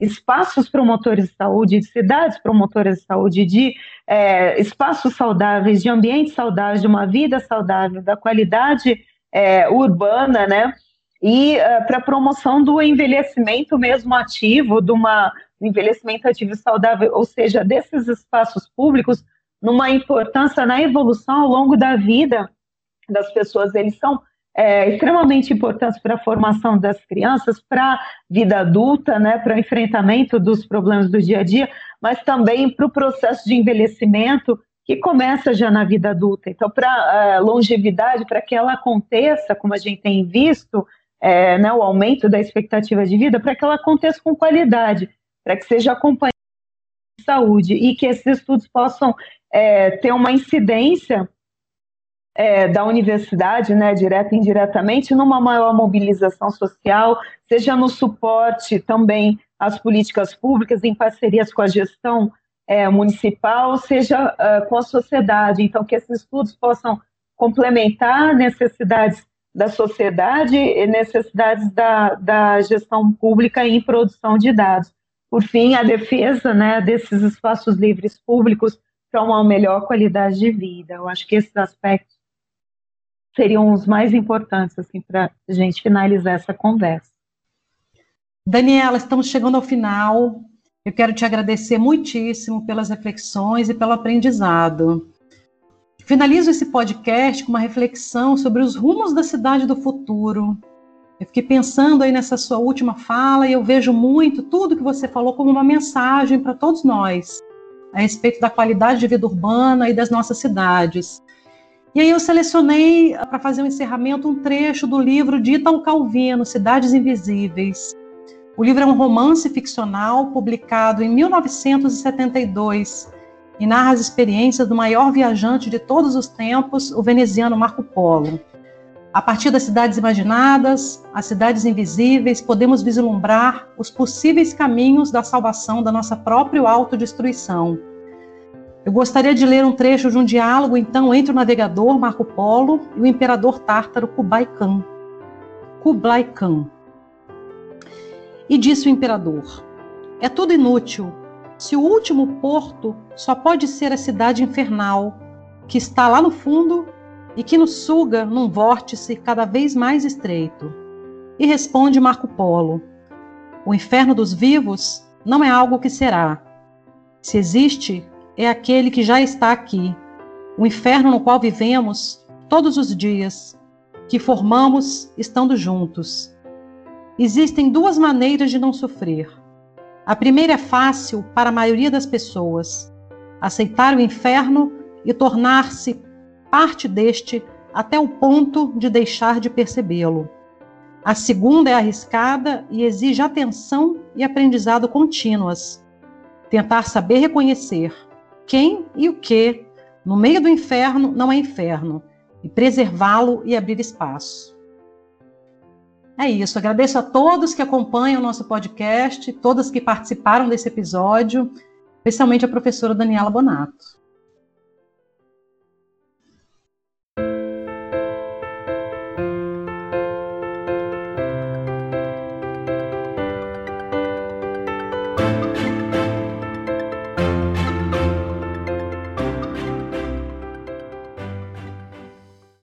espaços promotores de saúde, de cidades promotoras de saúde, de é, espaços saudáveis, de ambientes saudáveis, de uma vida saudável, da qualidade é, urbana, né? E é, para promoção do envelhecimento mesmo ativo, de uma envelhecimento ativo saudável, ou seja, desses espaços públicos, numa importância na evolução ao longo da vida das pessoas. Eles são é, extremamente importantes para a formação das crianças, para a vida adulta, né, para o enfrentamento dos problemas do dia a dia, mas também para o processo de envelhecimento que começa já na vida adulta. Então, para a é, longevidade, para que ela aconteça, como a gente tem visto, é, né, o aumento da expectativa de vida, para que ela aconteça com qualidade, para que seja acompanhada de saúde e que esses estudos possam é, ter uma incidência é, da universidade, né, direta e indiretamente, numa maior mobilização social, seja no suporte também às políticas públicas, em parcerias com a gestão é, municipal, seja uh, com a sociedade. Então, que esses estudos possam complementar necessidades da sociedade e necessidades da, da gestão pública em produção de dados. Por fim, a defesa né, desses espaços livres públicos para uma melhor qualidade de vida. Eu acho que esses aspectos seriam os mais importantes assim, para a gente finalizar essa conversa. Daniela, estamos chegando ao final. Eu quero te agradecer muitíssimo pelas reflexões e pelo aprendizado. Finalizo esse podcast com uma reflexão sobre os rumos da cidade do futuro. Eu fiquei pensando aí nessa sua última fala e eu vejo muito tudo que você falou como uma mensagem para todos nós a respeito da qualidade de vida urbana e das nossas cidades. E aí eu selecionei ah, para fazer um encerramento um trecho do livro de Italo Calvino, Cidades Invisíveis. O livro é um romance ficcional publicado em 1972 e narra as experiências do maior viajante de todos os tempos, o veneziano Marco Polo. A partir das cidades imaginadas, as cidades invisíveis, podemos vislumbrar os possíveis caminhos da salvação da nossa própria autodestruição eu gostaria de ler um trecho de um diálogo, então, entre o navegador Marco Polo e o imperador tártaro Kublai Khan. Kublai Khan. E disse o imperador: É tudo inútil. Se o último porto só pode ser a cidade infernal, que está lá no fundo e que nos suga num vórtice cada vez mais estreito. E responde Marco Polo: O inferno dos vivos não é algo que será. Se existe, é aquele que já está aqui, o inferno no qual vivemos todos os dias, que formamos estando juntos. Existem duas maneiras de não sofrer. A primeira é fácil para a maioria das pessoas: aceitar o inferno e tornar-se parte deste até o ponto de deixar de percebê-lo. A segunda é arriscada e exige atenção e aprendizado contínuas. Tentar saber reconhecer quem e o que no meio do inferno não é inferno, e preservá-lo e abrir espaço. É isso. Agradeço a todos que acompanham o nosso podcast, todas que participaram desse episódio, especialmente a professora Daniela Bonato.